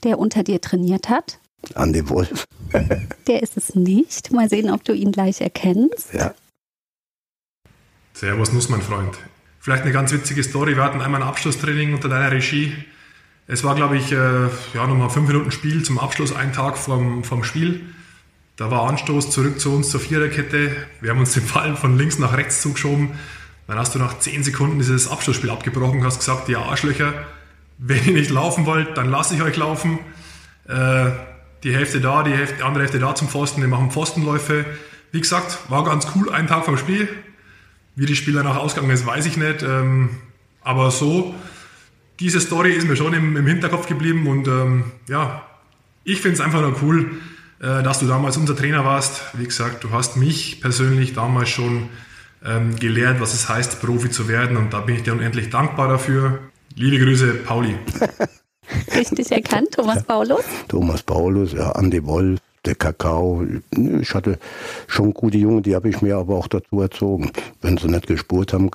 der unter dir trainiert hat. Andi Wolf. (laughs) der ist es nicht. Mal sehen, ob du ihn gleich erkennst. Ja. Servus Nuss, mein Freund. Vielleicht eine ganz witzige Story. Wir hatten einmal ein Abschlusstraining unter deiner Regie. Es war, glaube ich, äh, ja, nochmal fünf Minuten Spiel zum Abschluss, ein Tag vom, vom Spiel. Da war Anstoß zurück zu uns zur Viererkette. Wir haben uns den Ball von links nach rechts zugeschoben. Dann hast du nach zehn Sekunden dieses Abschlussspiel abgebrochen, hast gesagt, ihr Arschlöcher, wenn ihr nicht laufen wollt, dann lasse ich euch laufen. Äh, die Hälfte da, die, Hälfte, die andere Hälfte da zum Pfosten, wir machen Pfostenläufe. Wie gesagt, war ganz cool, ein Tag vom Spiel. Wie die Spiel danach ausgegangen ist, weiß ich nicht. Ähm, aber so diese Story ist mir schon im, im Hinterkopf geblieben und ähm, ja, ich finde es einfach nur cool, äh, dass du damals unser Trainer warst. Wie gesagt, du hast mich persönlich damals schon ähm, gelehrt, was es heißt, Profi zu werden und da bin ich dir unendlich dankbar dafür. Liebe Grüße, Pauli. (laughs) Richtig erkannt, Thomas Paulus. Thomas Paulus, ja, Andi Wolf, der Kakao. Ich hatte schon gute Jungen, die habe ich mir aber auch dazu erzogen. Wenn sie nicht gespurt haben,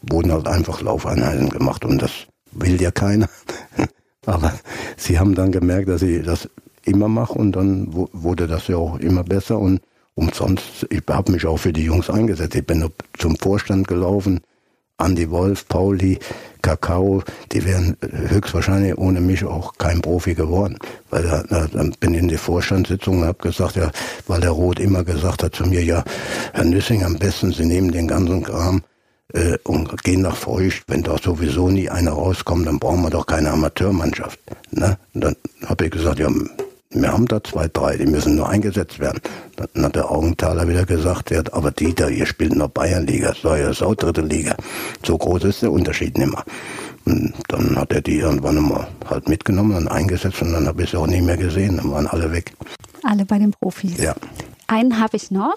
wurden halt einfach Laufeinheiten gemacht und das will ja keiner. (laughs) Aber sie haben dann gemerkt, dass ich das immer mache und dann wurde das ja auch immer besser und umsonst, ich habe mich auch für die Jungs eingesetzt. Ich bin zum Vorstand gelaufen, Andy Wolf, Pauli, Kakao, die wären höchstwahrscheinlich ohne mich auch kein Profi geworden. Weil da, da, dann bin ich in die Vorstandssitzung und habe gesagt, ja, weil der Roth immer gesagt hat zu mir, ja, Herr Nüssing, am besten Sie nehmen den ganzen Kram äh, und gehen nach Feucht. Wenn da sowieso nie einer rauskommt, dann brauchen wir doch keine Amateurmannschaft. Ne? Und dann habe ich gesagt, ja, wir haben da zwei, drei, die müssen nur eingesetzt werden. Dann hat der Augenthaler wieder gesagt, ja, aber Dieter, ihr spielt in der Bayernliga, das war ja so dritte Liga. So groß ist der Unterschied nicht mehr. Und dann hat er die irgendwann mal halt mitgenommen und eingesetzt und dann habe ich sie auch nie mehr gesehen. Dann waren alle weg. Alle bei den Profis. Ja. Einen habe ich noch.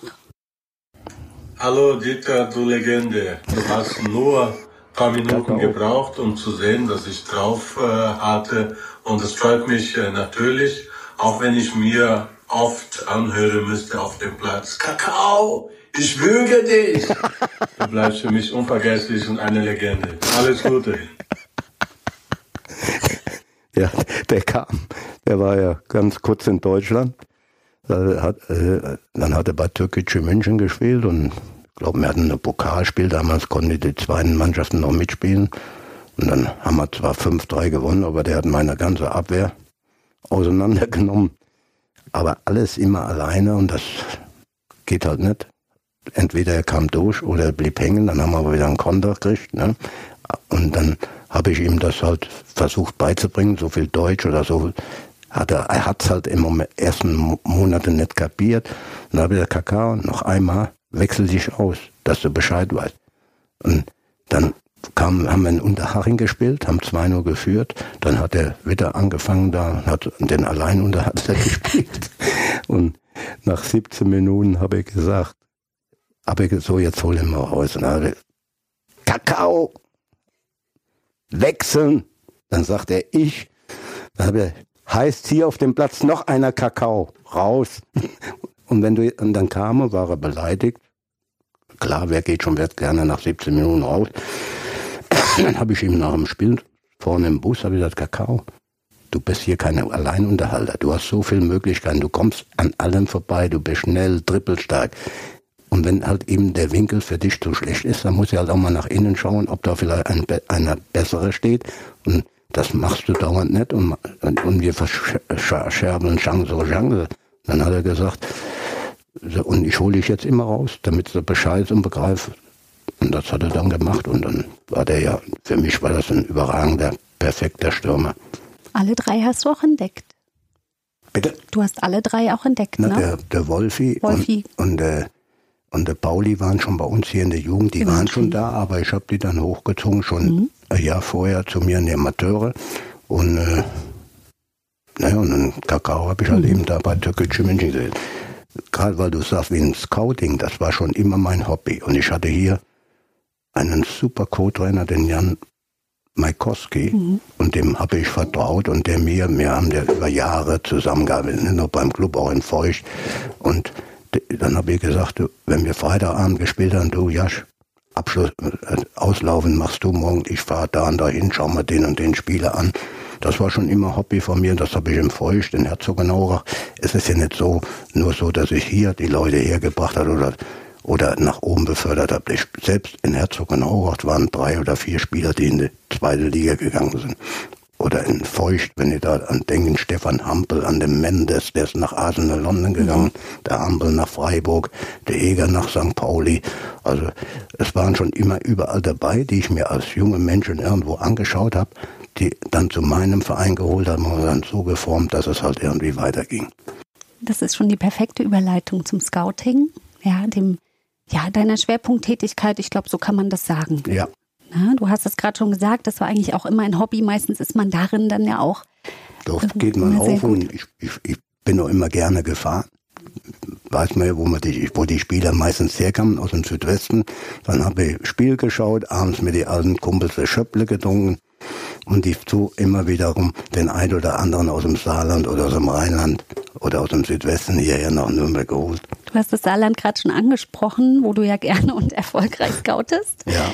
Hallo Dieter, du Legende. Du hast nur ein paar Minuten gebraucht, um zu sehen, dass ich drauf äh, hatte. Und es freut mich äh, natürlich, auch wenn ich mir oft anhören müsste auf dem Platz. Kakao, ich würge dich. Du bleibst für mich unvergesslich und eine Legende. Alles Gute. (laughs) Ja, der kam, der war ja ganz kurz in Deutschland hat, äh, dann hat er bei Türkische München gespielt und ich glaube, wir hatten ein Pokalspiel, damals konnten die zweiten Mannschaften noch mitspielen. Und dann haben wir zwar 5-3 gewonnen, aber der hat meine ganze Abwehr auseinandergenommen. Aber alles immer alleine und das geht halt nicht. Entweder er kam durch oder er blieb hängen, dann haben wir aber wieder einen Konter gekriegt. Ne? Und dann habe ich ihm das halt versucht beizubringen, so viel Deutsch oder so hat er, er hat's halt im ersten Monate nicht kapiert. Dann habe ich gesagt, Kakao, noch einmal, wechsel dich aus, dass du Bescheid weißt. Und dann kam, haben wir in Unterhaching gespielt, haben 2-0 geführt, dann hat er wieder angefangen da, hat den Alleinunterhalter (laughs) gespielt. Und nach 17 Minuten habe ich gesagt, habe ich so, jetzt hol ihn mal raus. Und dann habe ich, Kakao, wechseln. Dann sagt er, ich. Dann habe ich, heißt hier auf dem Platz noch einer Kakao, raus. (laughs) Und wenn du, und dann kam war er beleidigt. Klar, wer geht schon wer gerne nach 17 Minuten raus. (coughs) Dann habe ich ihm nach dem Spiel vorne im Bus, habe ich gesagt, Kakao, du bist hier keine Alleinunterhalter. Du hast so viele Möglichkeiten. Du kommst an allem vorbei. Du bist schnell, trippelstark. Und wenn halt eben der Winkel für dich zu schlecht ist, dann muss ich halt auch mal nach innen schauen, ob da vielleicht ein, einer bessere steht. Und das machst du dauernd nicht. Und, und, und wir verscherbeln Chance oder Chance. Dann hat er gesagt, und ich hole dich jetzt immer raus, damit du Bescheid und begreifst. Und das hat er dann gemacht. Und dann war der ja, für mich war das ein überragender, perfekter Stürmer. Alle drei hast du auch entdeckt. Bitte? Du hast alle drei auch entdeckt, Na, ne? Der, der Wolfi, Wolfi. Und, und, der, und der Pauli waren schon bei uns hier in der Jugend, die Die waren schon. da, aber ich habe die dann hochgezogen, schon Mhm. Ein Jahr vorher zu mir in die Amateure. Und, äh, naja, und einen Kakao habe ich Mhm. halt eben da bei Türkische München gesehen. Gerade weil du sagst, wie ein Scouting, das war schon immer mein Hobby. Und ich hatte hier einen super Co-Trainer, den Jan Maikowski, Mhm. und dem habe ich vertraut und der mir, wir haben ja über Jahre zusammengearbeitet, nicht nur beim Club, auch in Feucht. Und dann habe ich gesagt, wenn wir Freitagabend gespielt haben, du Jasch, Abschluss, äh, auslaufen machst du morgen, ich fahre da und dahin, schau mal den und den Spieler an. Das war schon immer Hobby von mir, das habe ich im Feucht, in Herzogenaurach. Es ist ja nicht so, nur so, dass ich hier die Leute hergebracht habe oder, oder nach oben befördert habe. Ich, selbst in Herzogenaurach waren drei oder vier Spieler, die in die zweite Liga gegangen sind. Oder in Feucht, wenn ihr da an denken, Stefan Hampel, an den Mendes, der ist nach Arsenal London gegangen, der Hampel nach Freiburg, der Eger nach St. Pauli. Also es waren schon immer überall dabei, die ich mir als junge Menschen irgendwo angeschaut habe, die dann zu meinem Verein geholt haben und dann so geformt, dass es halt irgendwie weiterging. Das ist schon die perfekte Überleitung zum Scouting, ja, dem, ja, deiner Schwerpunkttätigkeit. Ich glaube, so kann man das sagen. Ja, Na, du hast es gerade schon gesagt, das war eigentlich auch immer ein Hobby. Meistens ist man darin dann ja auch. Doch, Das geht man auf und ich, ich, ich bin auch immer gerne gefahren. Weiß man ja, wo, man die, wo die Spieler meistens herkamen, aus dem Südwesten. Dann habe ich Spiel geschaut, abends mit den alten Kumpels der Schöpple getrunken und die so immer wiederum den ein oder anderen aus dem Saarland oder aus dem Rheinland oder aus dem Südwesten hierher nach Nürnberg geholt. Du hast das Saarland gerade schon angesprochen, wo du ja gerne und erfolgreich (laughs) scoutest. Ja.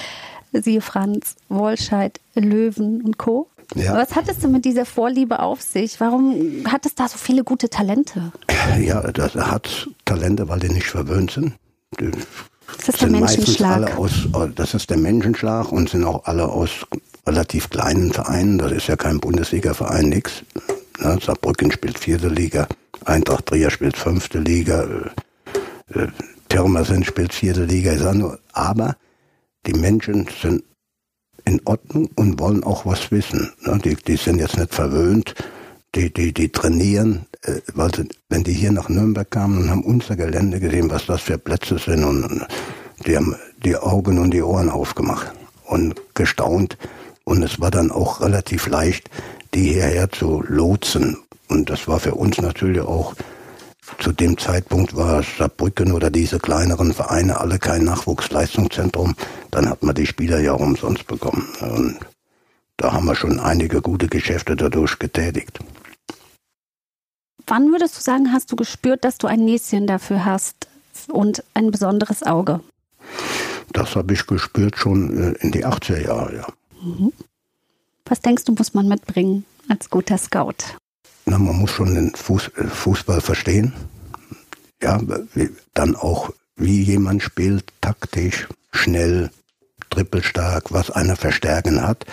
Siehe Franz, Wolscheid, Löwen und Co. Ja. Was hat es denn mit dieser Vorliebe auf sich? Warum hat es da so viele gute Talente? Ja, das hat Talente, weil die nicht verwöhnt sind. Die Das ist der Menschenschlag. aus, das ist der Menschenschlag und sind auch alle aus relativ kleinen Vereinen. Das ist ja kein Bundesliga-Verein, nix. Ne, Saarbrücken spielt vierte Liga, Eintracht Trier spielt fünfte Liga, äh, Pirmasens spielt vierte Liga. Aber die Menschen sind in Ordnung und wollen auch was wissen. Ne? Die, die sind jetzt nicht verwöhnt, die, die, die trainieren, äh, weil sie, wenn die hier nach Nürnberg kamen und haben unser Gelände gesehen, was das für Plätze sind und, und die haben die Augen und die Ohren aufgemacht und gestaunt und es war dann auch relativ leicht, die hierher zu lotsen und das war für uns natürlich auch zu dem Zeitpunkt war Saarbrücken oder diese kleineren Vereine alle kein Nachwuchsleistungszentrum. Dann hat man die Spieler ja auch umsonst bekommen. Und da haben wir schon einige gute Geschäfte dadurch getätigt. Wann würdest du sagen, hast du gespürt, dass du ein Näschen dafür hast und ein besonderes Auge? Das habe ich gespürt schon äh, in die 80er Jahre, ja. Was denkst du, muss man mitbringen als guter Scout? Na, man muss schon den Fuß, äh, Fußball verstehen. Ja, dann auch, wie jemand spielt, taktisch, schnell, trippelstark, was einer verstärken hat.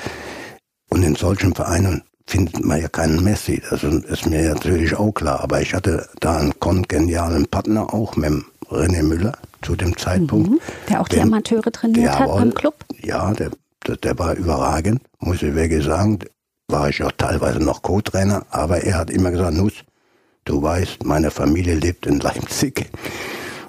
Und in solchen Vereinen findet man ja keinen Messi. Das ist mir natürlich auch klar. Aber ich hatte da einen kongenialen Partner auch mit René Müller zu dem Zeitpunkt. Mhm. Der auch die Amateure trainiert hat beim Club? Ja, der, der, der war überragend, muss ich wirklich sagen. War ich auch teilweise noch Co-Trainer, aber er hat immer gesagt, Nuss, du weißt, meine Familie lebt in Leipzig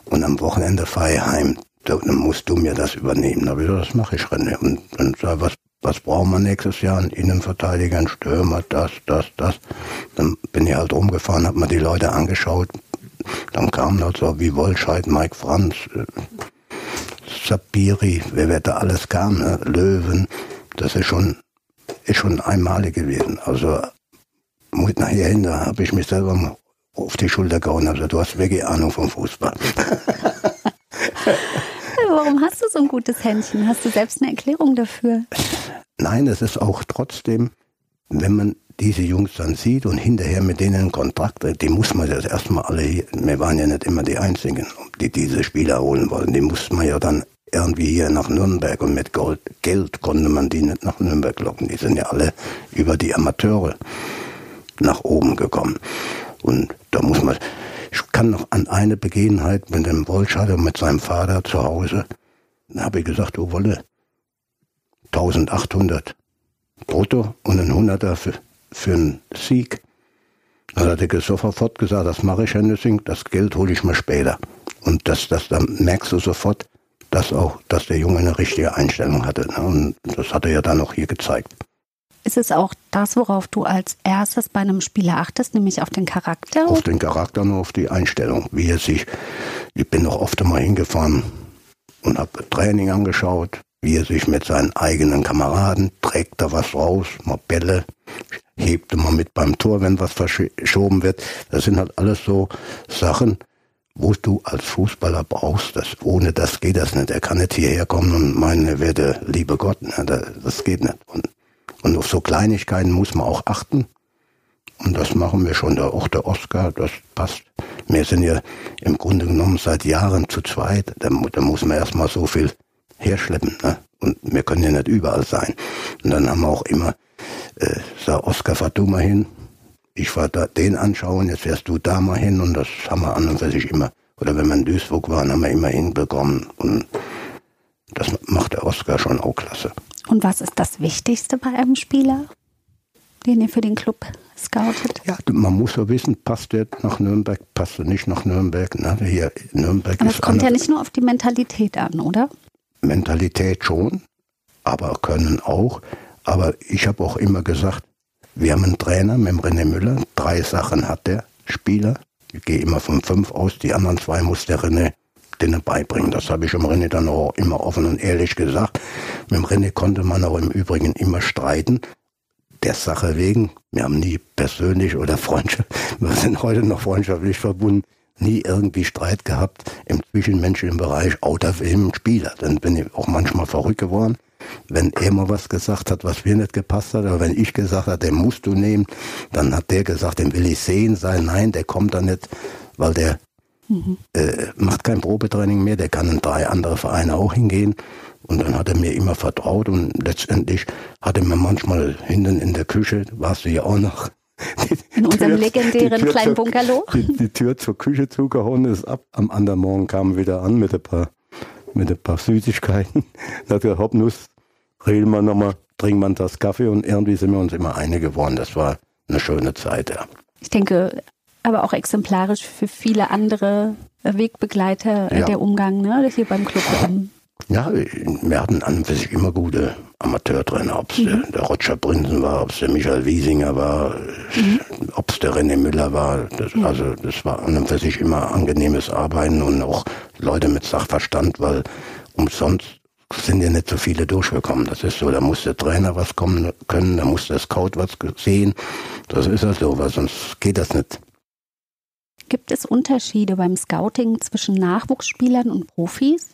und am Wochenende fahre ich heim. Da- Dann musst du mir das übernehmen. Da habe ich gesagt, das mache ich, René. Und dann sag, was, was brauchen wir nächstes Jahr? Einen Innenverteidiger, einen Stürmer, das, das, das. Dann bin ich halt rumgefahren, habe mir die Leute angeschaut. Dann kamen halt so wie Wolscheid, Mike Franz, äh, Sapiri, wer wer da alles kam, ne? Löwen, das ist schon, ist schon einmalig gewesen. Also muss nachher hin, da habe ich mich selber auf die Schulter gehauen. Also du hast wirklich Ahnung vom Fußball. (laughs) Warum hast du so ein gutes Händchen? Hast du selbst eine Erklärung dafür? Nein, es ist auch trotzdem, wenn man diese Jungs dann sieht und hinterher mit denen einen Kontrakt, die muss man das erstmal alle, hier, wir waren ja nicht immer die Einzigen, die diese Spieler holen wollten, die musste man ja dann irgendwie hier nach Nürnberg und mit Gold, Geld konnte man die nicht nach Nürnberg locken. Die sind ja alle über die Amateure nach oben gekommen. Und da muss man, ich kann noch an eine Begebenheit mit dem Wollschatter mit seinem Vater zu Hause, da habe ich gesagt, du Wolle, 1800 brutto und ein Hunderter für, für einen Sieg. Dann hat er sofort gesagt, das mache ich, Herr Nüssing, das Geld hole ich mir später. Und das, das, dann merkst du sofort, dass auch, dass der Junge eine richtige Einstellung hatte. Ne? Und das hat er ja dann auch hier gezeigt. Ist es auch das, worauf du als erstes bei einem Spieler achtest, nämlich auf den Charakter? Auf den Charakter und auf die Einstellung, wie er sich, ich bin noch oft einmal hingefahren und habe Training angeschaut, wie er sich mit seinen eigenen Kameraden, trägt da was raus, mal Bälle, hebt immer mit beim Tor, wenn was verschoben wird. Das sind halt alles so Sachen, wo du als Fußballer brauchst. Das, ohne das geht das nicht. Er kann nicht hierher kommen und meinen, er werde liebe Gott. Ne? Das geht nicht. Und, und auf so Kleinigkeiten muss man auch achten. Und das machen wir schon. Auch der Oscar, das passt. Wir sind ja im Grunde genommen seit Jahren zu zweit. Da, da muss man erstmal so viel herschleppen. Ne? Und wir können ja nicht überall sein. Und dann haben wir auch immer, äh, sag Oskar, fahr du mal hin. Ich fahr da den anschauen, jetzt fährst du da mal hin. Und das haben wir an und für sich immer. Oder wenn wir in Duisburg waren, haben wir immer hinbekommen. Und das macht der Oskar schon auch klasse. Und was ist das Wichtigste bei einem Spieler, den ihr für den Club scoutet? Ja, man muss ja wissen, passt der nach Nürnberg, passt er nicht nach Nürnberg. Na, hier Nürnberg Aber es kommt ja nicht nur auf die Mentalität an, oder? Mentalität schon, aber können auch. Aber ich habe auch immer gesagt, wir haben einen Trainer mit dem René Müller. Drei Sachen hat der Spieler. Ich gehe immer von fünf aus. Die anderen zwei muss der René denen beibringen. Das habe ich dem René dann auch immer offen und ehrlich gesagt. Mit dem René konnte man auch im Übrigen immer streiten. Der Sache wegen. Wir haben nie persönlich oder (laughs) Freundschaft, wir sind heute noch freundschaftlich verbunden nie irgendwie Streit gehabt im zwischenmenschlichen Bereich, außer im Spieler. Dann bin ich auch manchmal verrückt geworden, wenn er mal was gesagt hat, was mir nicht gepasst hat, oder wenn ich gesagt habe, den musst du nehmen, dann hat der gesagt, den will ich sehen sein. Nein, der kommt da nicht, weil der mhm. äh, macht kein Probetraining mehr, der kann in drei andere Vereine auch hingehen. Und dann hat er mir immer vertraut und letztendlich hat er mir manchmal hinten in der Küche, warst du ja auch noch, (laughs) in unserem (laughs) legendären kleinen zur, Bungalow. Die, die, Tür zur Küche zugehauen ist ab. Am anderen Morgen kam wieder an mit ein paar, mit ein paar Süßigkeiten. Da (laughs) hat er Hoppnuss, reden wir nochmal, trinken wir das Kaffee und irgendwie sind wir uns immer eine geworden. Das war eine schöne Zeit, ja. Ich denke, aber auch exemplarisch für viele andere Wegbegleiter äh, ja. der Umgang, ne, hier beim Club. Ja, wir hatten an und für sich immer gute Amateurtrainer, ob es mhm. der, der, Roger Prinzen war, ob es der Michael Wiesinger war, mhm. ob es der René Müller war. Das, mhm. Also das war an und für sich immer angenehmes Arbeiten und auch Leute mit Sachverstand, weil umsonst sind ja nicht so viele durchgekommen. Das ist so, da muss der Trainer was kommen können, da muss der Scout was sehen. Das ist ja so, weil sonst geht das nicht. Gibt es Unterschiede beim Scouting zwischen Nachwuchsspielern und Profis?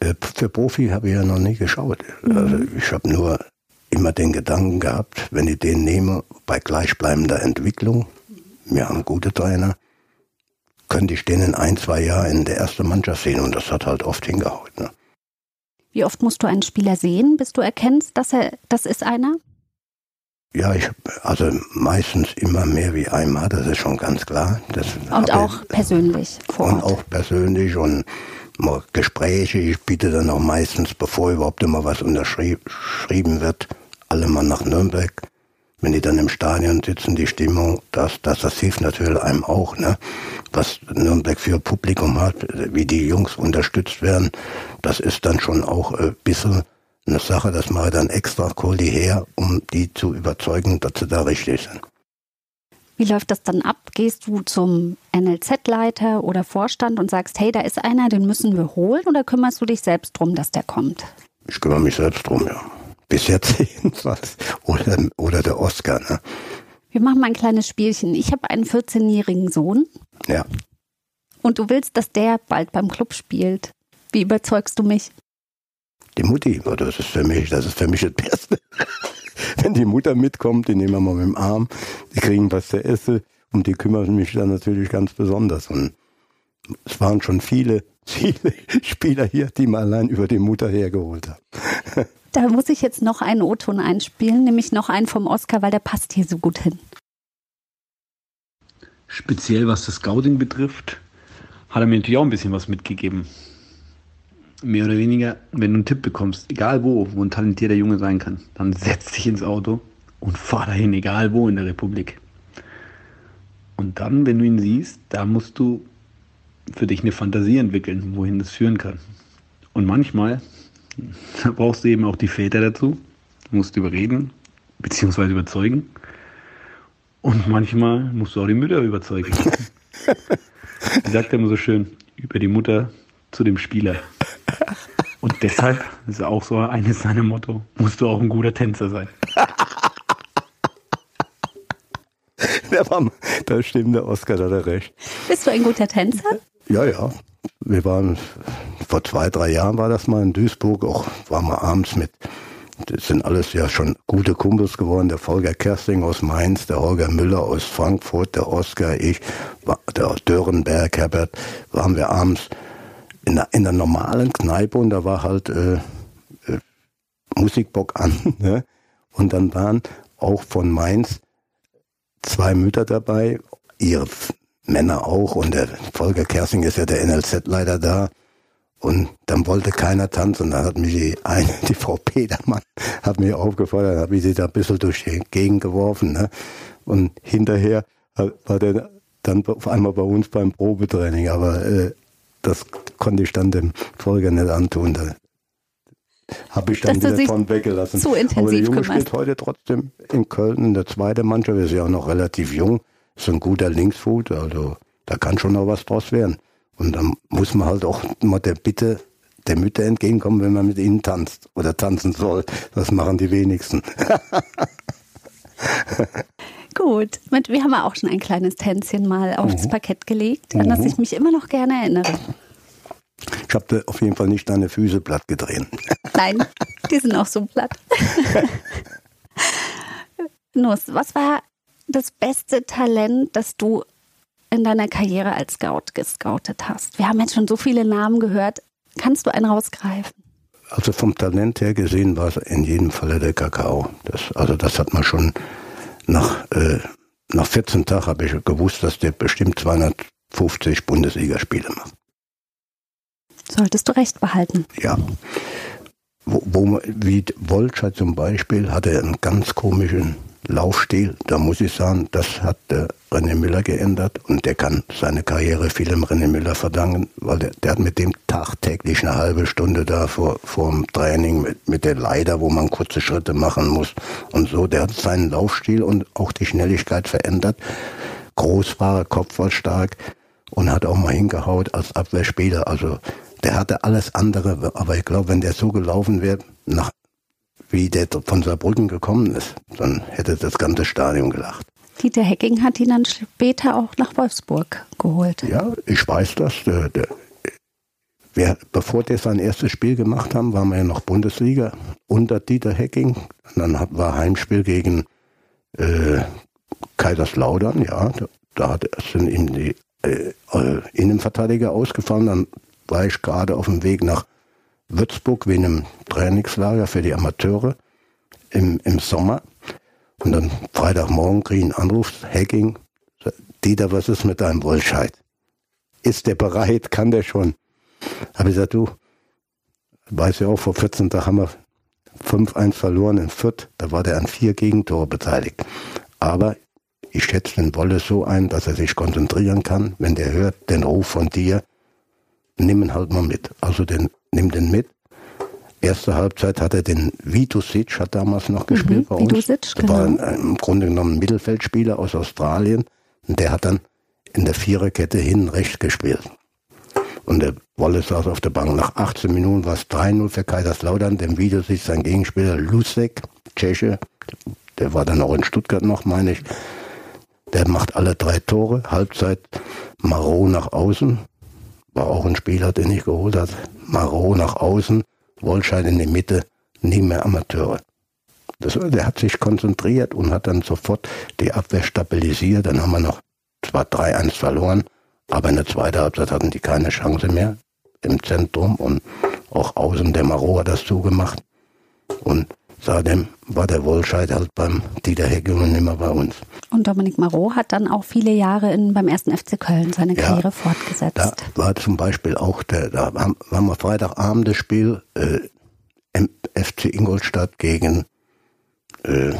Äh, für Profi habe ich ja noch nie geschaut. Mhm. Also ich habe nur immer den Gedanken gehabt, wenn ich den nehme, bei gleichbleibender Entwicklung, wir haben gute Trainer, könnte ich den in ein, zwei Jahren in der ersten Mannschaft sehen und das hat halt oft hingehauen. Ne? Wie oft musst du einen Spieler sehen, bis du erkennst, dass er das ist einer? Ja, ich also meistens immer mehr wie einmal, das ist schon ganz klar. Das und auch ich, persönlich vor Ort. Und auch persönlich und mal Gespräche. Ich biete dann auch meistens, bevor überhaupt immer was unterschrieben wird, alle mal nach Nürnberg. Wenn die dann im Stadion sitzen, die Stimmung, das, das, das hilft natürlich einem auch, ne? Was Nürnberg für Publikum hat, wie die Jungs unterstützt werden, das ist dann schon auch ein bisschen eine Sache, das mache ich dann extra, hol die her, um die zu überzeugen, dass sie da richtig sind. Wie läuft das dann ab? Gehst du zum NLZ-Leiter oder Vorstand und sagst, hey, da ist einer, den müssen wir holen oder kümmerst du dich selbst drum, dass der kommt? Ich kümmere mich selbst drum, ja. Bis jetzt (laughs) jedenfalls. Oder, oder der Oscar, ne? Wir machen mal ein kleines Spielchen. Ich habe einen 14-jährigen Sohn. Ja. Und du willst, dass der bald beim Club spielt. Wie überzeugst du mich? Die Mutti, das ist für mich, das ist für mich das Beste. (laughs) wenn die Mutter mitkommt, die nehmen wir mal mit dem Arm, die kriegen was zu essen und die kümmern mich dann natürlich ganz besonders. Und es waren schon viele, (laughs) viele Spieler hier, die man allein über die Mutter hergeholt haben. Da muss ich jetzt noch einen O-Ton einspielen, nämlich noch einen vom Oscar, weil der passt hier so gut hin. Speziell was das Scouting betrifft, hat er mir natürlich auch ein bisschen was mitgegeben. Mehr oder weniger, wenn du einen Tipp bekommst, egal wo, wo ein talentierter Junge sein kann, dann setz dich ins Auto und fahr dahin, egal wo in der Republik. Und dann, wenn du ihn siehst, da musst du für dich eine Fantasie entwickeln, wohin das führen kann. Und manchmal da brauchst du eben auch die Väter dazu. Du musst überreden, beziehungsweise überzeugen. Und manchmal musst du auch die Mütter überzeugen. (laughs) Wie sagt er immer so schön, über die Mutter zu dem Spieler. Und deshalb, das ist auch so eines seiner Motto, musst du auch ein guter Tänzer sein. (laughs) Da stimmt der Oscar, da hat er recht. Bist du ein guter Tänzer? Ja, ja. Wir waren, vor zwei, drei Jahren war das mal in Duisburg, auch waren wir abends mit, das sind alles ja schon gute Kumpels geworden, der Volker Kersting aus Mainz, der Holger Müller aus Frankfurt, der Oskar, ich, der Dörenberg, Herbert, waren wir abends in der, in der normalen Kneipe und da war halt äh, äh, Musikbock an. (laughs) Ne? Und dann waren auch von Mainz zwei Mütter dabei, ihre Männer auch und der Volker Kersing ist ja der NLZ-Leiter da. Und dann wollte keiner tanzen. Dann hat mich die eine, (laughs) die Frau Petermann, hat mich aufgefordert, hat mich sie da ein bisschen durch die Gegend geworfen. Ne? Und hinterher war der dann auf einmal bei uns beim Probetraining. Aber äh, das konnte ich dann dem Volker nicht antun. Da habe ich dann Dass wieder von weggelassen. Zu intensiv Aber der Junge kümmert. spielt heute trotzdem in Köln in der zweiten Mannschaft. Ist ja auch noch relativ jung. Ist ein guter Linksfuß. Also da kann schon noch was draus werden. Und dann muss man halt auch mal der Bitte der Mütter entgegenkommen, wenn man mit ihnen tanzt oder tanzen soll. Das machen die wenigsten. (laughs) Gut. Wir haben ja auch schon ein kleines Tänzchen mal aufs Mhm. Parkett gelegt, an das ich mich immer noch gerne erinnere. Ich habe auf jeden Fall nicht deine Füße platt gedreht. (laughs) Nein, die sind auch so platt. (laughs) Nuss, was war das beste Talent, das du in deiner Karriere als Scout gescoutet hast? Wir haben jetzt schon so viele Namen gehört. Kannst du einen rausgreifen? Also vom Talent her gesehen war es in jedem Falle der Kakao. Das, also das hat man schon nach, äh, nach 14 Tagen habe ich gewusst, dass der bestimmt 250 Bundesligaspiele macht. Solltest du recht behalten. Ja. Wo, wo wie Wolscher zum Beispiel hatte einen ganz komischen Laufstil. Da muss ich sagen, das hat der René Müller geändert und der kann seine Karriere viel im René Müller verdanken, weil der, der hat mit dem tagtäglich eine halbe Stunde da vor, vor dem Training mit, mit der Leiter, wo man kurze Schritte machen muss und so. Der hat seinen Laufstil und auch die Schnelligkeit verändert. Groß war er, Kopf war stark und hat auch mal hingehaut als Abwehrspieler. Also der hatte alles andere, aber ich glaube, wenn der so gelaufen wäre, nach wie der von Saarbrücken gekommen ist, dann hätte das ganze Stadion gelacht. Dieter Hecking hat ihn dann später auch nach Wolfsburg geholt. Ja, ich weiß das. Der, der, wir, bevor der sein erstes Spiel gemacht haben, waren wir ja noch Bundesliga unter Dieter Hecking. Und dann hat, war Heimspiel gegen äh, Kaiserslautern, ja. Da, da hat, sind ihm die äh, äh, Innenverteidiger ausgefallen. Dann war ich gerade auf dem Weg nach Würzburg wegen einem Trainingslager für die Amateure im, im Sommer. Und dann Freitagmorgen kriege ich einen Anruf, Hacking, Dieter, was ist mit deinem Wollscheid? Ist der bereit? Kann der schon? Habe ich gesagt, du, weiß ja auch, vor 14 Tagen haben wir 5-1 verloren in Fürth. Da war der an vier Gegentore beteiligt. Aber ich schätze den Wolle so ein, dass er sich konzentrieren kann. Wenn der hört den Ruf von dir, nimm ihn halt mal mit. Also den, nimm den mit. Erste Halbzeit hat er den Vitusic, hat damals noch gespielt bei uns. Vitusic, Das war genau. ein, im Grunde genommen ein Mittelfeldspieler aus Australien. Und der hat dann in der Viererkette hinten rechts gespielt. Und der Wolle saß auf der Bank. Nach 18 Minuten war es 3-0 für Kaiserslautern. Dem Vitusic sein Gegenspieler Lusek, Tscheche, der war dann auch in Stuttgart noch, meine ich. Der macht alle drei Tore. Halbzeit Marot nach außen. War auch ein Spieler, den ich geholt habe. Marot nach außen. Wollscheid in die Mitte. Nie mehr Amateure. Das, der hat sich konzentriert und hat dann sofort die Abwehr stabilisiert. Dann haben wir noch zwar 3-1 verloren, aber in der zweiten Halbzeit hatten die keine Chance mehr im Zentrum und auch außen der Maro hat das zugemacht. Und seitdem war der Wohlscheid halt beim Dieter Heckel und immer bei uns. Und Dominik Marot hat dann auch viele Jahre in, beim ersten FC Köln seine Karriere ja, fortgesetzt. Da war zum Beispiel auch, der, da haben, haben wir Freitagabend das Spiel äh, FC Ingolstadt gegen äh,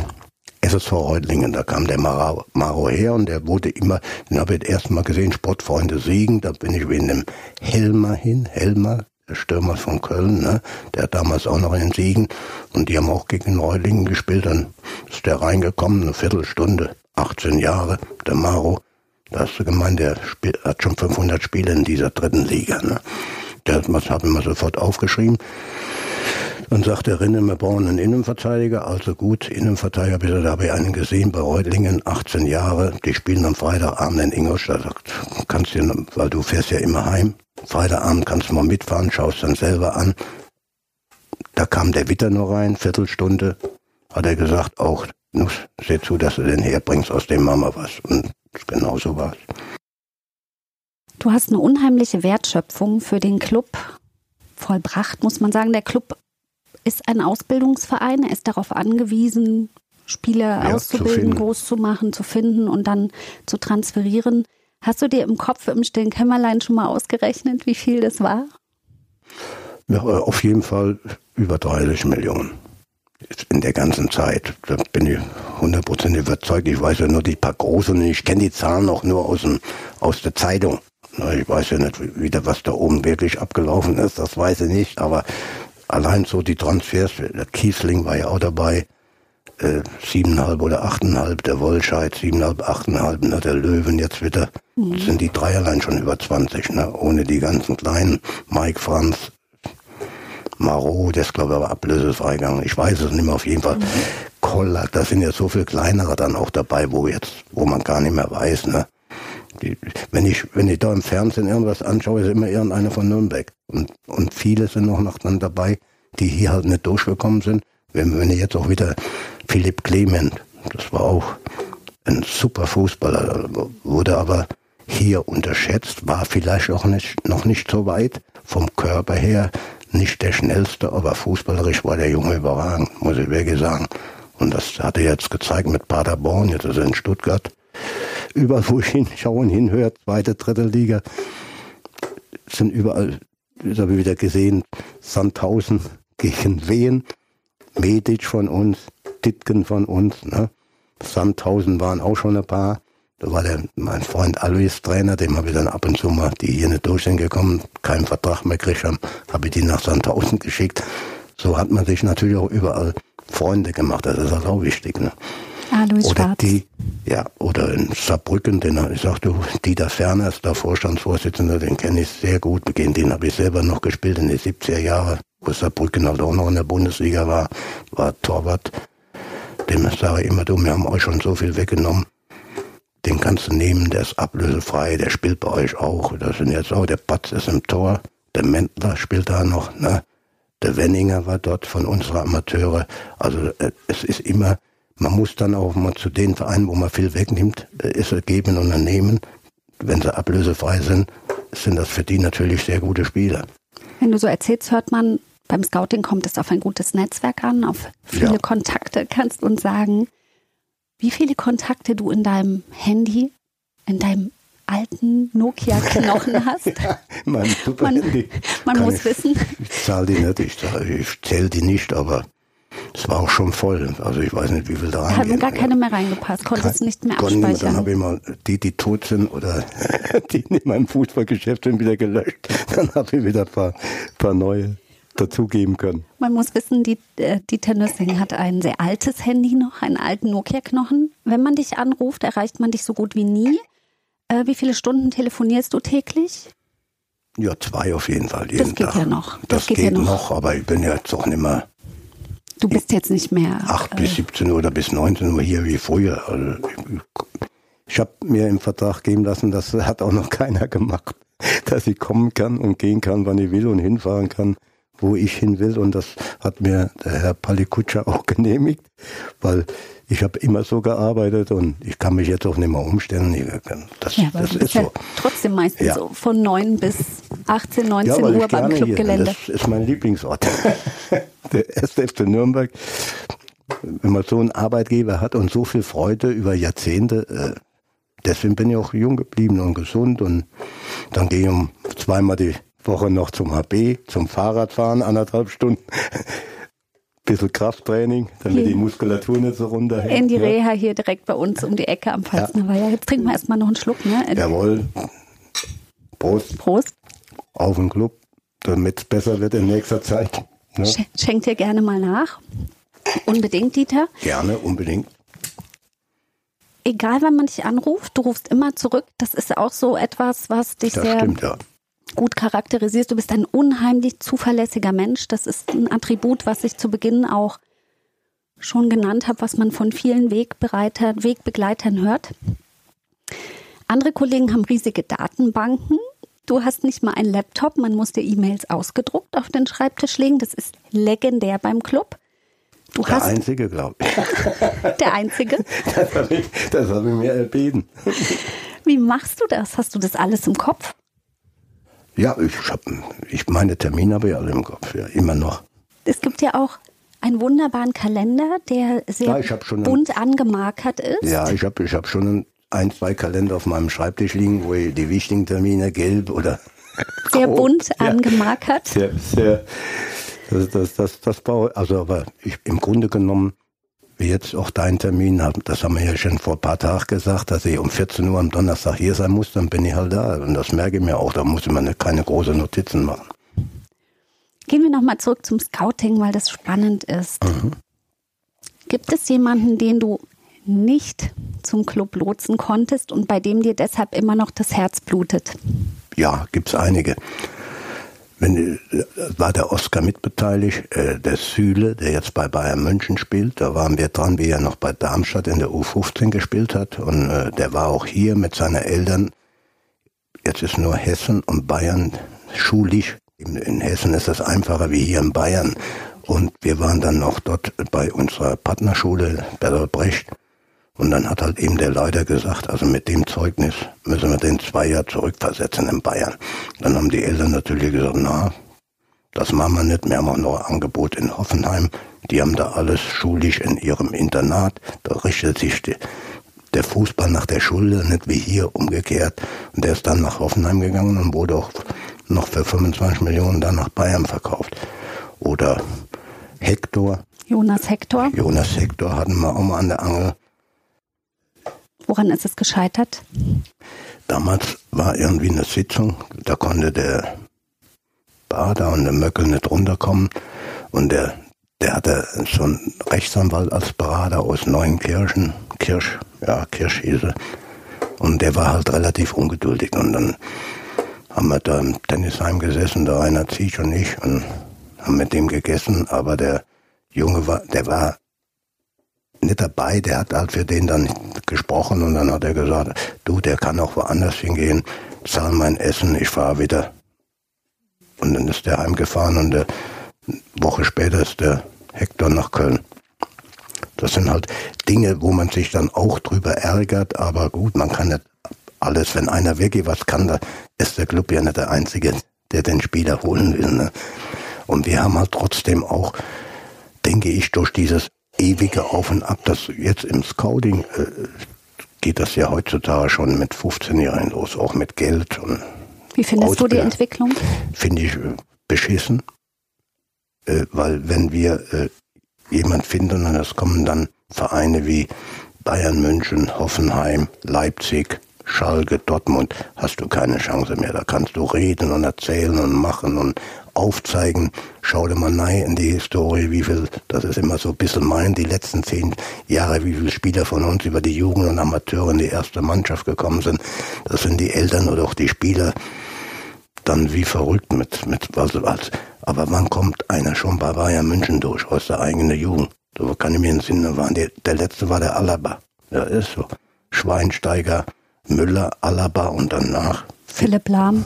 SSV Reutlingen. Da kam der Maro, Maro her und der wurde immer, den habe ich das erste Mal gesehen, Sportfreunde Siegen. Da bin ich wegen dem Helmer hin, Helmer, Stürmer von Köln, ne? der hat damals auch noch in Siegen und die haben auch gegen Reulingen gespielt. Dann ist der reingekommen, eine Viertelstunde, 18 Jahre, der Maro. Da hast du gemeint, der hat schon 500 Spiele in dieser dritten Liga. Ne? Der hat mir sofort aufgeschrieben. Dann sagt der Rinne, wir brauchen einen Innenverteidiger. Also gut, Innenverteidiger, bitte, da habe ich einen gesehen bei Reutlingen, 18 Jahre. Die spielen am Freitagabend in Ingolstadt. Sagt, kannst du, weil du fährst ja immer heim. Freitagabend kannst du mal mitfahren, schaust dann selber an. Da kam der Witter nur rein, Viertelstunde. Hat er gesagt, auch, Nuss, seh zu, dass du den herbringst aus dem Mama was. Und genau so war's. Du hast eine unheimliche Wertschöpfung für den Club vollbracht, muss man sagen. Der Club ist ein Ausbildungsverein, er ist darauf angewiesen, Spieler ja, auszubilden, zu groß zu machen, zu finden und dann zu transferieren. Hast du dir im Kopf im stillen Kämmerlein schon mal ausgerechnet, wie viel das war? Ja, auf jeden Fall über 30 Millionen. In der ganzen Zeit. Da bin ich hundertprozentig überzeugt. Ich weiß ja nur die paar großen, ich kenne die Zahlen auch nur aus, dem, aus der Zeitung. Ich weiß ja nicht wieder, was da oben wirklich abgelaufen ist, das weiß ich nicht, aber allein so die Transfers, der Kiesling war ja auch dabei, äh, siebeneinhalb oder achteinhalb, der Wollscheid, siebeneinhalb, achteinhalb, ne, der Löwen jetzt wieder, mhm. sind die drei allein schon über 20, ne, ohne die ganzen kleinen, Mike Franz, Marot, der ist glaube ich aber ablösefrei gegangen, ich weiß es nicht mehr, auf jeden Fall. Mhm. Kollack, da sind ja so viel kleinere dann auch dabei, wo jetzt, wo man gar nicht mehr weiß, ne. Die, wenn ich, wenn ich da im Fernsehen irgendwas anschaue, ist immer irgendeiner von Nürnberg. Und, und viele sind noch, noch dann dabei, die hier halt nicht durchgekommen sind. Wenn, wenn ich jetzt auch wieder Philipp Clement, das war auch ein super Fußballer, wurde aber hier unterschätzt, war vielleicht auch nicht, noch nicht so weit vom Körper her, nicht der schnellste, aber fußballerisch war der Junge überragend, muss ich wirklich sagen. Und das hat er jetzt gezeigt mit Paderborn, jetzt ist er in Stuttgart überall, wo ich hinschaue und hinhöre, zweite, dritte Liga, sind überall, das habe ich wieder gesehen, Sandhausen gegen Wehen, Medic von uns, Ditken von uns, ne? Sandhausen waren auch schon ein paar. Da war der, mein Freund Alois Trainer, dem habe ich dann ab und zu mal, die hier nicht durch sind gekommen, keinen Vertrag mehr gekriegt haben, habe ich die nach Sandhausen geschickt. So hat man sich natürlich auch überall Freunde gemacht, das ist auch wichtig. Ne? Ah, Louis oder Schwarz. die, ja, oder in Saarbrücken, den ich sagte, Dieter Ferner ist der Vorstandsvorsitzende, den kenne ich sehr gut. Gegen den habe ich selber noch gespielt in den 70er Jahren, wo Saarbrücken halt auch noch in der Bundesliga war, war Torwart. Dem sage ich immer, du, wir haben euch schon so viel weggenommen. Den kannst du nehmen, der ist ablösefrei, der spielt bei euch auch. Das sind jetzt auch, der Patz ist im Tor, der Mentler spielt da noch, ne? Der Wenninger war dort von unserer Amateure. Also äh, es ist immer, man muss dann auch mal zu den Vereinen, wo man viel wegnimmt, ist äh, es geben und nehmen. Wenn sie ablösefrei sind, sind das für die natürlich sehr gute Spieler. Wenn du so erzählst, hört man, beim Scouting kommt es auf ein gutes Netzwerk an, auf viele ja. Kontakte. Kannst du uns sagen, wie viele Kontakte du in deinem Handy, in deinem alten Nokia-Knochen (laughs) hast? ja, mein super man, Handy. Man muss ich, wissen. Ich zahle die nicht, ich, ich zähle die nicht, aber es war auch schon voll. Also ich weiß nicht, wie viel da rein. Haben gar keine mehr reingepasst, konntest nicht mehr abspeichern. Dann habe ich mal die, die tot sind oder (laughs) die in meinem Fußballgeschäft sind, wieder gelöscht. (laughs) Dann habe ich wieder ein paar, paar neue dazugeben können. Man muss wissen, die, äh, Dieter Nüssing hat ein sehr altes Handy noch, einen alten Nokia-Knochen. Wenn man dich anruft, erreicht man dich so gut wie nie. Äh, wie viele Stunden telefonierst du täglich? Ja, zwei auf jeden Fall. Jeden das geht Tag. ja noch. Das, das geht, geht ja noch. noch. aber ich bin ja jetzt auch nicht mehr Du bist jetzt nicht mehr. 8 äh, bis 17 Uhr oder bis 19 Uhr hier wie früher. Also ich, ich habe mir im Vertrag geben lassen, das hat auch noch (laughs) keiner gemacht, dass ich kommen kann und gehen kann, wann ich will und hinfahren kann, wo ich hin will. Und das hat mir der Herr Palikutscher auch (laughs) genehmigt, weil ich habe immer so gearbeitet und ich kann mich jetzt auch nicht mehr umstellen. Das, ja, das ist ja so. trotzdem meistens ja. so von 9 bis 18, 19 ja, Uhr beim Clubgelände. Das ist mein Lieblingsort. (laughs) der erste FC Nürnberg. Wenn man so einen Arbeitgeber hat und so viel Freude über Jahrzehnte, äh, deswegen bin ich auch jung geblieben und gesund und dann gehe ich um zweimal die Woche noch zum HB, zum Fahrradfahren, anderthalb Stunden (laughs) bisschen Krafttraining, damit hier. die Muskulatur nicht so runterhängt. In die Reha hier direkt bei uns um die Ecke am Pfalzner ja. Jetzt trinken wir erstmal noch einen Schluck, ne? Jawohl. Prost. Prost. Auf den Club, damit es besser wird in nächster Zeit. Ne? Schenkt dir gerne mal nach. Unbedingt, Dieter. Gerne, unbedingt. Egal, wann man dich anruft, du rufst immer zurück. Das ist auch so etwas, was dich das sehr stimmt, ja gut charakterisierst. Du bist ein unheimlich zuverlässiger Mensch. Das ist ein Attribut, was ich zu Beginn auch schon genannt habe, was man von vielen Wegbereitern, Wegbegleitern hört. Andere Kollegen haben riesige Datenbanken. Du hast nicht mal einen Laptop, man muss dir E-Mails ausgedruckt auf den Schreibtisch legen. Das ist legendär beim Club. Du der hast Einzige, glaube ich. (laughs) Der Einzige? (laughs) Das habe ich, hab ich mir erbeten. Wie machst du das? Hast du das alles im Kopf? Ja, ich habe ich meine Termine habe ich alle im Kopf, ja, immer noch. Es gibt ja auch einen wunderbaren Kalender, der sehr ja, bunt einen, angemarkert ist. Ja, ich habe ich hab schon ein, zwei Kalender auf meinem Schreibtisch liegen, wo ich die wichtigen Termine gelb oder (laughs) sehr bunt ja, angemarkert. Sehr, sehr, das, das, das, das brauche also aber ich, im Grunde genommen wie jetzt auch dein Termin, das haben wir ja schon vor ein paar Tagen gesagt, dass ich um 14 Uhr am Donnerstag hier sein muss, dann bin ich halt da. Und das merke ich mir auch, da muss ich mir keine großen Notizen machen. Gehen wir nochmal zurück zum Scouting, weil das spannend ist. Mhm. Gibt es jemanden, den du nicht zum Club lotsen konntest und bei dem dir deshalb immer noch das Herz blutet? Ja, gibt es einige wenn, äh, war der Oscar mitbeteiligt, äh, der Süle, der jetzt bei Bayern München spielt. Da waren wir dran, wie er noch bei Darmstadt in der U15 gespielt hat. Und äh, der war auch hier mit seinen Eltern. Jetzt ist nur Hessen und Bayern schulisch. In, in Hessen ist das einfacher wie hier in Bayern. Und wir waren dann noch dort bei unserer Partnerschule Bertolt Brecht. Und dann hat halt eben der Leiter gesagt, also mit dem Zeugnis müssen wir den zwei Jahre zurückversetzen in Bayern. Dann haben die Eltern natürlich gesagt, na, das machen wir nicht. Wir haben auch noch ein Angebot in Hoffenheim. Die haben da alles schulisch in ihrem Internat. Da richtet sich die, der Fußball nach der Schule, nicht wie hier umgekehrt. Und der ist dann nach Hoffenheim gegangen und wurde auch noch für 25 Millionen dann nach Bayern verkauft. Oder Hector. Jonas Hector. Jonas Hector hatten wir auch mal an der Angel. Woran ist es gescheitert? Damals war irgendwie eine Sitzung, da konnte der Bader und der Möckel nicht runterkommen und der, der hatte so einen Rechtsanwalt als Berater aus Neuenkirchen, Kirsch, ja, Kirsch hieß er. Und der war halt relativ ungeduldig und dann haben wir da im Tennisheim gesessen, der Rainer Ziech und ich und haben mit dem gegessen, aber der Junge war, der war nicht dabei, der hat halt für den dann gesprochen und dann hat er gesagt, du, der kann auch woanders hingehen, zahl mein Essen, ich fahre wieder. Und dann ist der heimgefahren und eine Woche später ist der Hector nach Köln. Das sind halt Dinge, wo man sich dann auch drüber ärgert, aber gut, man kann nicht alles, wenn einer wirklich was kann, da ist der Club ja nicht der Einzige, der den Spieler holen will. Ne? Und wir haben halt trotzdem auch, denke ich, durch dieses ewige Auf und Ab. Das jetzt im Scouting äh, geht das ja heutzutage schon mit 15 Jahren los, auch mit Geld. Und Wie findest du die Entwicklung? Finde ich äh, beschissen, äh, weil wenn wir äh, jemand finden und es kommen dann Vereine wie Bayern München, Hoffenheim, Leipzig, Schalke, Dortmund, hast du keine Chance mehr. Da kannst du reden und erzählen und machen und aufzeigen. Schau dir mal rein in die Historie, wie viel, das ist immer so ein bisschen mein, die letzten zehn Jahre, wie viele Spieler von uns über die Jugend und Amateure in die erste Mannschaft gekommen sind. Das sind die Eltern oder auch die Spieler dann wie verrückt mit, mit was, was. Aber wann kommt einer schon bei Bayern München durch aus der eigenen Jugend? So kann ich mir in den Sinn waren. Die, der letzte war der Alaba. Ja, ist so. Schweinsteiger, Müller, Alaba und danach Philipp Lahm.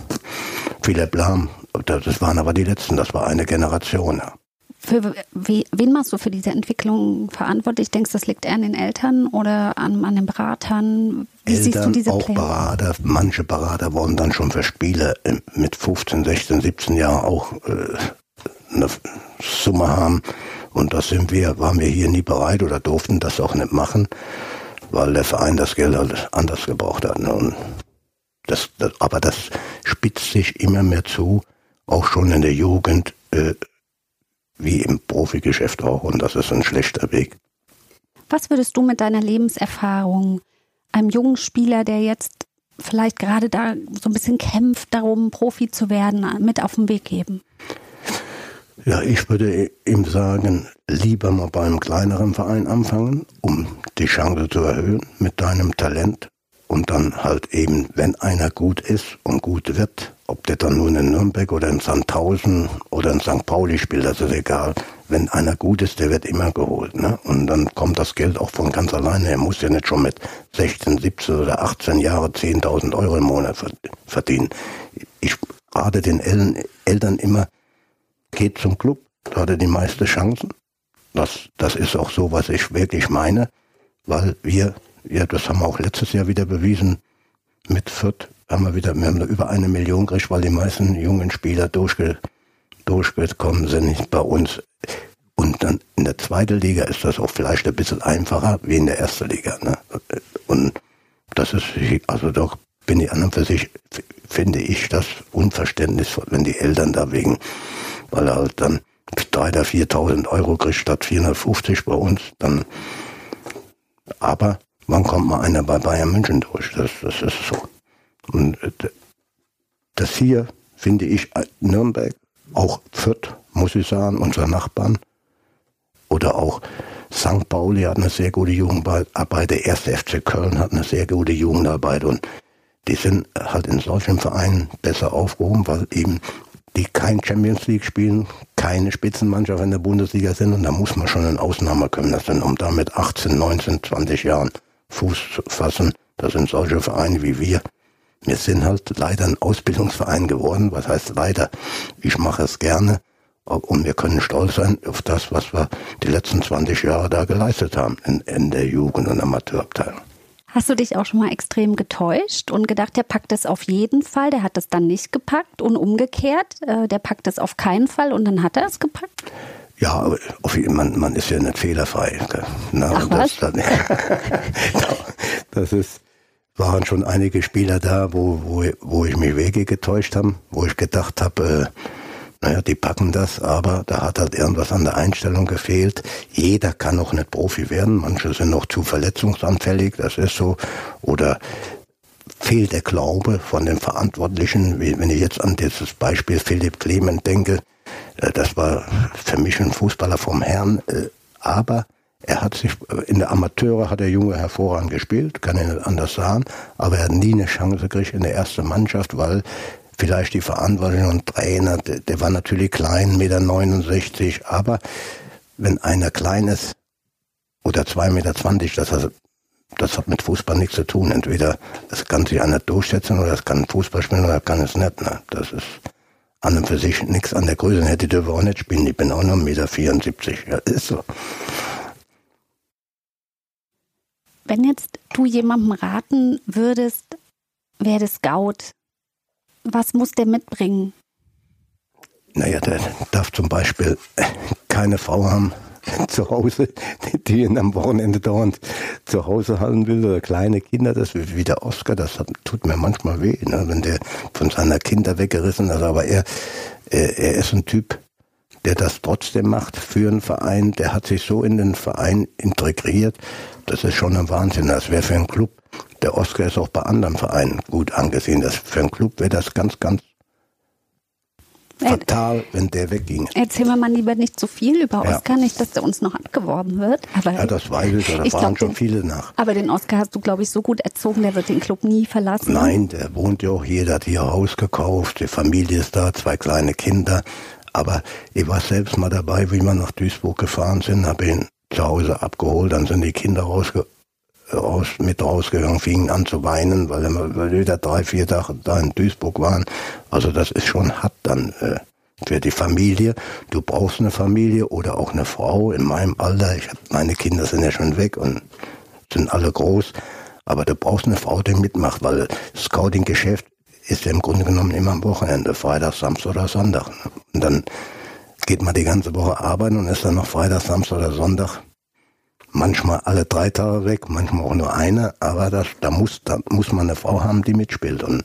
Philipp Lahm das waren aber die letzten, das war eine Generation. Für wen machst du für diese Entwicklung verantwortlich? Denkst du, das liegt eher an den Eltern oder an, an den Beratern? Wie Eltern, siehst du diese auch Pläne? Berater, manche Berater wollen dann schon für Spiele mit 15, 16, 17 Jahren auch äh, eine Summe haben. Und das sind wir, waren wir hier nie bereit oder durften das auch nicht machen, weil der Verein das Geld halt anders gebraucht hat. Ne? Das, das, aber das spitzt sich immer mehr zu, auch schon in der Jugend. Äh, wie im Profigeschäft auch und das ist ein schlechter Weg. Was würdest du mit deiner Lebenserfahrung einem jungen Spieler, der jetzt vielleicht gerade da so ein bisschen kämpft darum, Profi zu werden, mit auf den Weg geben? Ja, ich würde ihm sagen, lieber mal bei einem kleineren Verein anfangen, um die Chance zu erhöhen mit deinem Talent und dann halt eben, wenn einer gut ist und gut wird, ob der dann nun in Nürnberg oder in Sandhausen oder in St. Pauli spielt, das ist egal. Wenn einer gut ist, der wird immer geholt. Ne? Und dann kommt das Geld auch von ganz alleine. Er muss ja nicht schon mit 16, 17 oder 18 Jahren 10.000 Euro im Monat verdienen. Ich rate den Eltern immer, geht zum Club, da hat er die meisten Chancen. Das, das ist auch so, was ich wirklich meine, weil wir ja, das haben wir auch letztes Jahr wieder bewiesen. Mit Fürth haben wir wieder, wir haben da über eine Million gekriegt, weil die meisten jungen Spieler durchge, durchgekommen sind bei uns. Und dann in der zweiten Liga ist das auch vielleicht ein bisschen einfacher wie in der ersten Liga. Ne? Und das ist, also doch bin ich an und für sich, finde ich das unverständnisvoll, wenn die Eltern da wegen, weil er halt dann 3.000 oder 4.000 Euro kriegt statt 450 bei uns, dann, aber wann kommt mal einer bei Bayern München durch? Das, das ist so. Und äh, das hier finde ich äh, Nürnberg, auch Fürth, muss ich sagen, unser Nachbarn, oder auch St. Pauli hat eine sehr gute Jugendarbeit, der erste FC Köln hat eine sehr gute Jugendarbeit und die sind halt in solchen Vereinen besser aufgehoben, weil eben die kein Champions League spielen, keine Spitzenmannschaft in der Bundesliga sind und da muss man schon eine Ausnahme können, das sind um da mit 18, 19, 20 Jahren Fuß fassen. Das sind solche Vereine wie wir. Wir sind halt leider ein Ausbildungsverein geworden. Was heißt leider? Ich mache es gerne. Und wir können stolz sein auf das, was wir die letzten 20 Jahre da geleistet haben in, in der Jugend- und Amateurabteilung. Hast du dich auch schon mal extrem getäuscht und gedacht, der packt es auf jeden Fall, der hat es dann nicht gepackt und umgekehrt, äh, der packt es auf keinen Fall und dann hat er es gepackt? Ja, man, man ist ja nicht fehlerfrei. Na, Ach, das, das, (laughs) das ist, waren schon einige Spieler da, wo, wo, wo ich mich Wege getäuscht habe, wo ich gedacht habe, äh, naja, die packen das, aber da hat halt irgendwas an der Einstellung gefehlt. Jeder kann auch nicht Profi werden, manche sind noch zu verletzungsanfällig, das ist so. Oder fehlt der Glaube von den Verantwortlichen, wenn ich jetzt an dieses Beispiel Philipp Clement denke, äh, das war für mich ein Fußballer vom Herrn, äh, aber er hat sich, in der Amateure hat der Junge hervorragend gespielt, kann ich nicht anders sagen, aber er hat nie eine Chance gekriegt in der ersten Mannschaft, weil vielleicht die Verantwortlichen und Trainer, der, der war natürlich klein, Meter 69, aber wenn einer klein ist oder 2,20 Meter, das hat, das hat mit Fußball nichts zu tun. Entweder es kann sich einer durchsetzen oder es kann Fußball spielen oder kann es nicht. Ne? Das ist an und für sich nichts an der Größe hätte, dürfen auch nicht spielen. Ich bin auch noch 1,74 Meter. Ja, ist so. Wenn jetzt du jemandem raten würdest, werde Scout, was muss der mitbringen? Naja, der darf zum Beispiel keine Frau haben, (laughs) zu Hause, die ihn am Wochenende dauernd zu Hause halten will, oder kleine Kinder, das wie der Oscar, das tut mir manchmal weh, ne, wenn der von seiner Kinder weggerissen ist, aber er, er, er ist ein Typ, der das trotzdem macht für einen Verein, der hat sich so in den Verein integriert, das ist schon ein Wahnsinn, das wäre für einen Club, der Oscar ist auch bei anderen Vereinen gut angesehen, das für einen Club wäre das ganz, ganz fatal, wenn der wegging. Erzählen wir mal lieber nicht zu so viel über Oscar, ja. nicht, dass der uns noch abgeworben wird. Aber ja, das weiß ich, da ich fahren schon den, viele nach. Aber den Oscar hast du, glaube ich, so gut erzogen, der wird den Club nie verlassen. Nein, der wohnt ja auch, jeder hat hier Haus gekauft, die Familie ist da, zwei kleine Kinder. Aber ich war selbst mal dabei, wie wir nach Duisburg gefahren sind, habe ihn zu Hause abgeholt, dann sind die Kinder rausge raus, mit rausgegangen, fingen an zu weinen, weil wir wieder drei, vier Tage da in Duisburg waren. Also das ist schon hart dann äh, für die Familie. Du brauchst eine Familie oder auch eine Frau in meinem Alter. Ich hab, meine Kinder sind ja schon weg und sind alle groß. Aber du brauchst eine Frau, die mitmacht, weil Scouting-Geschäft ist ja im Grunde genommen immer am Wochenende, Freitag, Samstag oder Sonntag. Und dann geht man die ganze Woche arbeiten und ist dann noch Freitag, Samstag oder Sonntag manchmal alle drei Tage weg, manchmal auch nur eine, aber das, da muss, da muss man eine Frau haben, die mitspielt. Und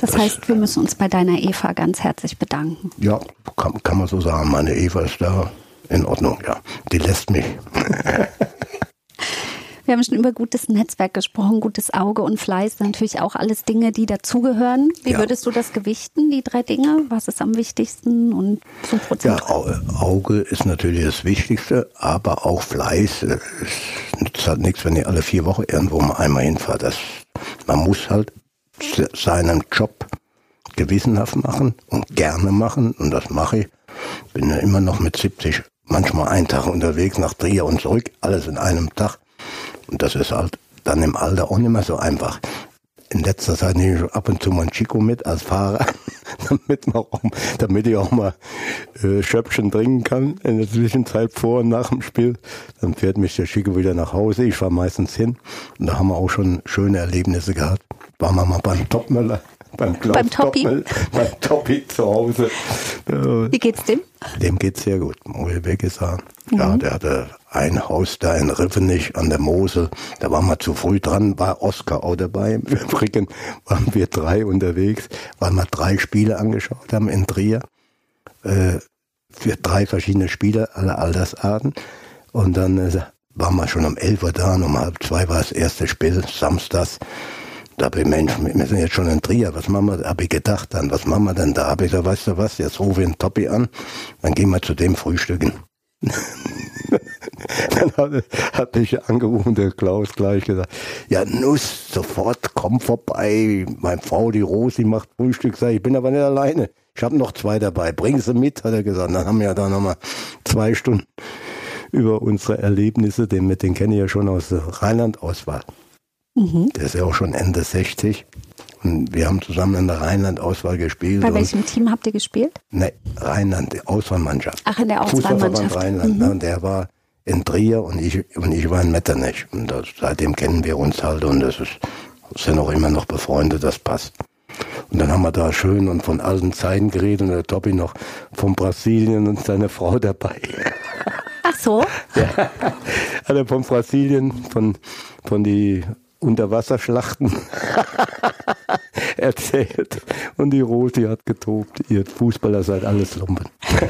das, das heißt, wir müssen uns bei deiner Eva ganz herzlich bedanken. Ja, kann, kann man so sagen. Meine Eva ist da in Ordnung, ja. Die lässt mich. (laughs) Wir haben schon über gutes Netzwerk gesprochen, gutes Auge und Fleiß, natürlich auch alles Dinge, die dazugehören. Wie ja. würdest du das gewichten, die drei Dinge? Was ist am wichtigsten und so Prozent? Ja, Auge ist natürlich das Wichtigste, aber auch Fleiß. Es nützt halt nichts, wenn ihr alle vier Wochen irgendwo mal einmal hinfahrt. Das, man muss halt seinen Job gewissenhaft machen und gerne machen und das mache ich. Bin ja immer noch mit 70 manchmal einen Tag unterwegs nach Trier und zurück, alles in einem Tag. Und das ist halt dann im Alter auch nicht mehr so einfach. In letzter Zeit nehme ich ab und zu mal ein Chico mit als Fahrer, (laughs) damit, man auch, damit ich auch mal äh, Schöpfchen trinken kann in der Zwischenzeit vor und nach dem Spiel. Dann fährt mich der Chico wieder nach Hause. Ich fahre meistens hin. Und da haben wir auch schon schöne Erlebnisse gehabt. Waren wir mal beim Topmüller beim, Klaus beim Toppi. (laughs) beim Toppi zu Hause. Wie geht's dem? Dem geht's sehr gut, muss ich wirklich sagen. Mhm. Ja, der hatte ein Haus da in Rivenich an der Mosel. Da waren wir zu früh dran, war Oskar auch dabei. (laughs) Im Übrigen waren wir drei unterwegs, weil wir drei Spiele angeschaut haben in Trier. Äh, für drei verschiedene Spiele, alle Altersarten. Und dann äh, waren wir schon um 11 Uhr da und um halb zwei war das erste Spiel, samstags. Da habe ich, Mensch, wir sind jetzt schon in Trier, was machen wir, habe ich gedacht dann, was machen wir denn da? Habe ich gesagt, weißt du was, jetzt rufe ich einen Toppi an, dann gehen wir zu dem frühstücken. (laughs) dann hat, hat mich angerufen, der Klaus gleich gesagt, ja Nuss, sofort, komm vorbei, meine Frau, die Rosi, macht Frühstück, sag ich bin aber nicht alleine, ich habe noch zwei dabei, bring sie mit, hat er gesagt. Dann haben wir ja da nochmal zwei Stunden über unsere Erlebnisse, den, mit den kenne ich ja schon aus der Rheinland-Auswahl. Mhm. Der ist ja auch schon Ende 60. Und wir haben zusammen in der Rheinland-Auswahl gespielt. Bei welchem Team habt ihr gespielt? Ne, Rheinland, die Auswahlmannschaft. Ach, in der Auswahlmannschaft. Rheinland. Mhm. Ne, und der war in Trier und ich, und ich war in Metternich. Und das, seitdem kennen wir uns halt und das ist, sind auch immer noch befreundet, das passt. Und dann haben wir da schön und von alten Zeiten geredet und der Toppi noch von Brasilien und seine Frau dabei. Ach so? (laughs) ja, er von Brasilien, von, von die Unterwasserschlachten (laughs) (laughs) erzählt. Und die Rosi hat getobt, ihr Fußballer seid alles Lumpen. (laughs)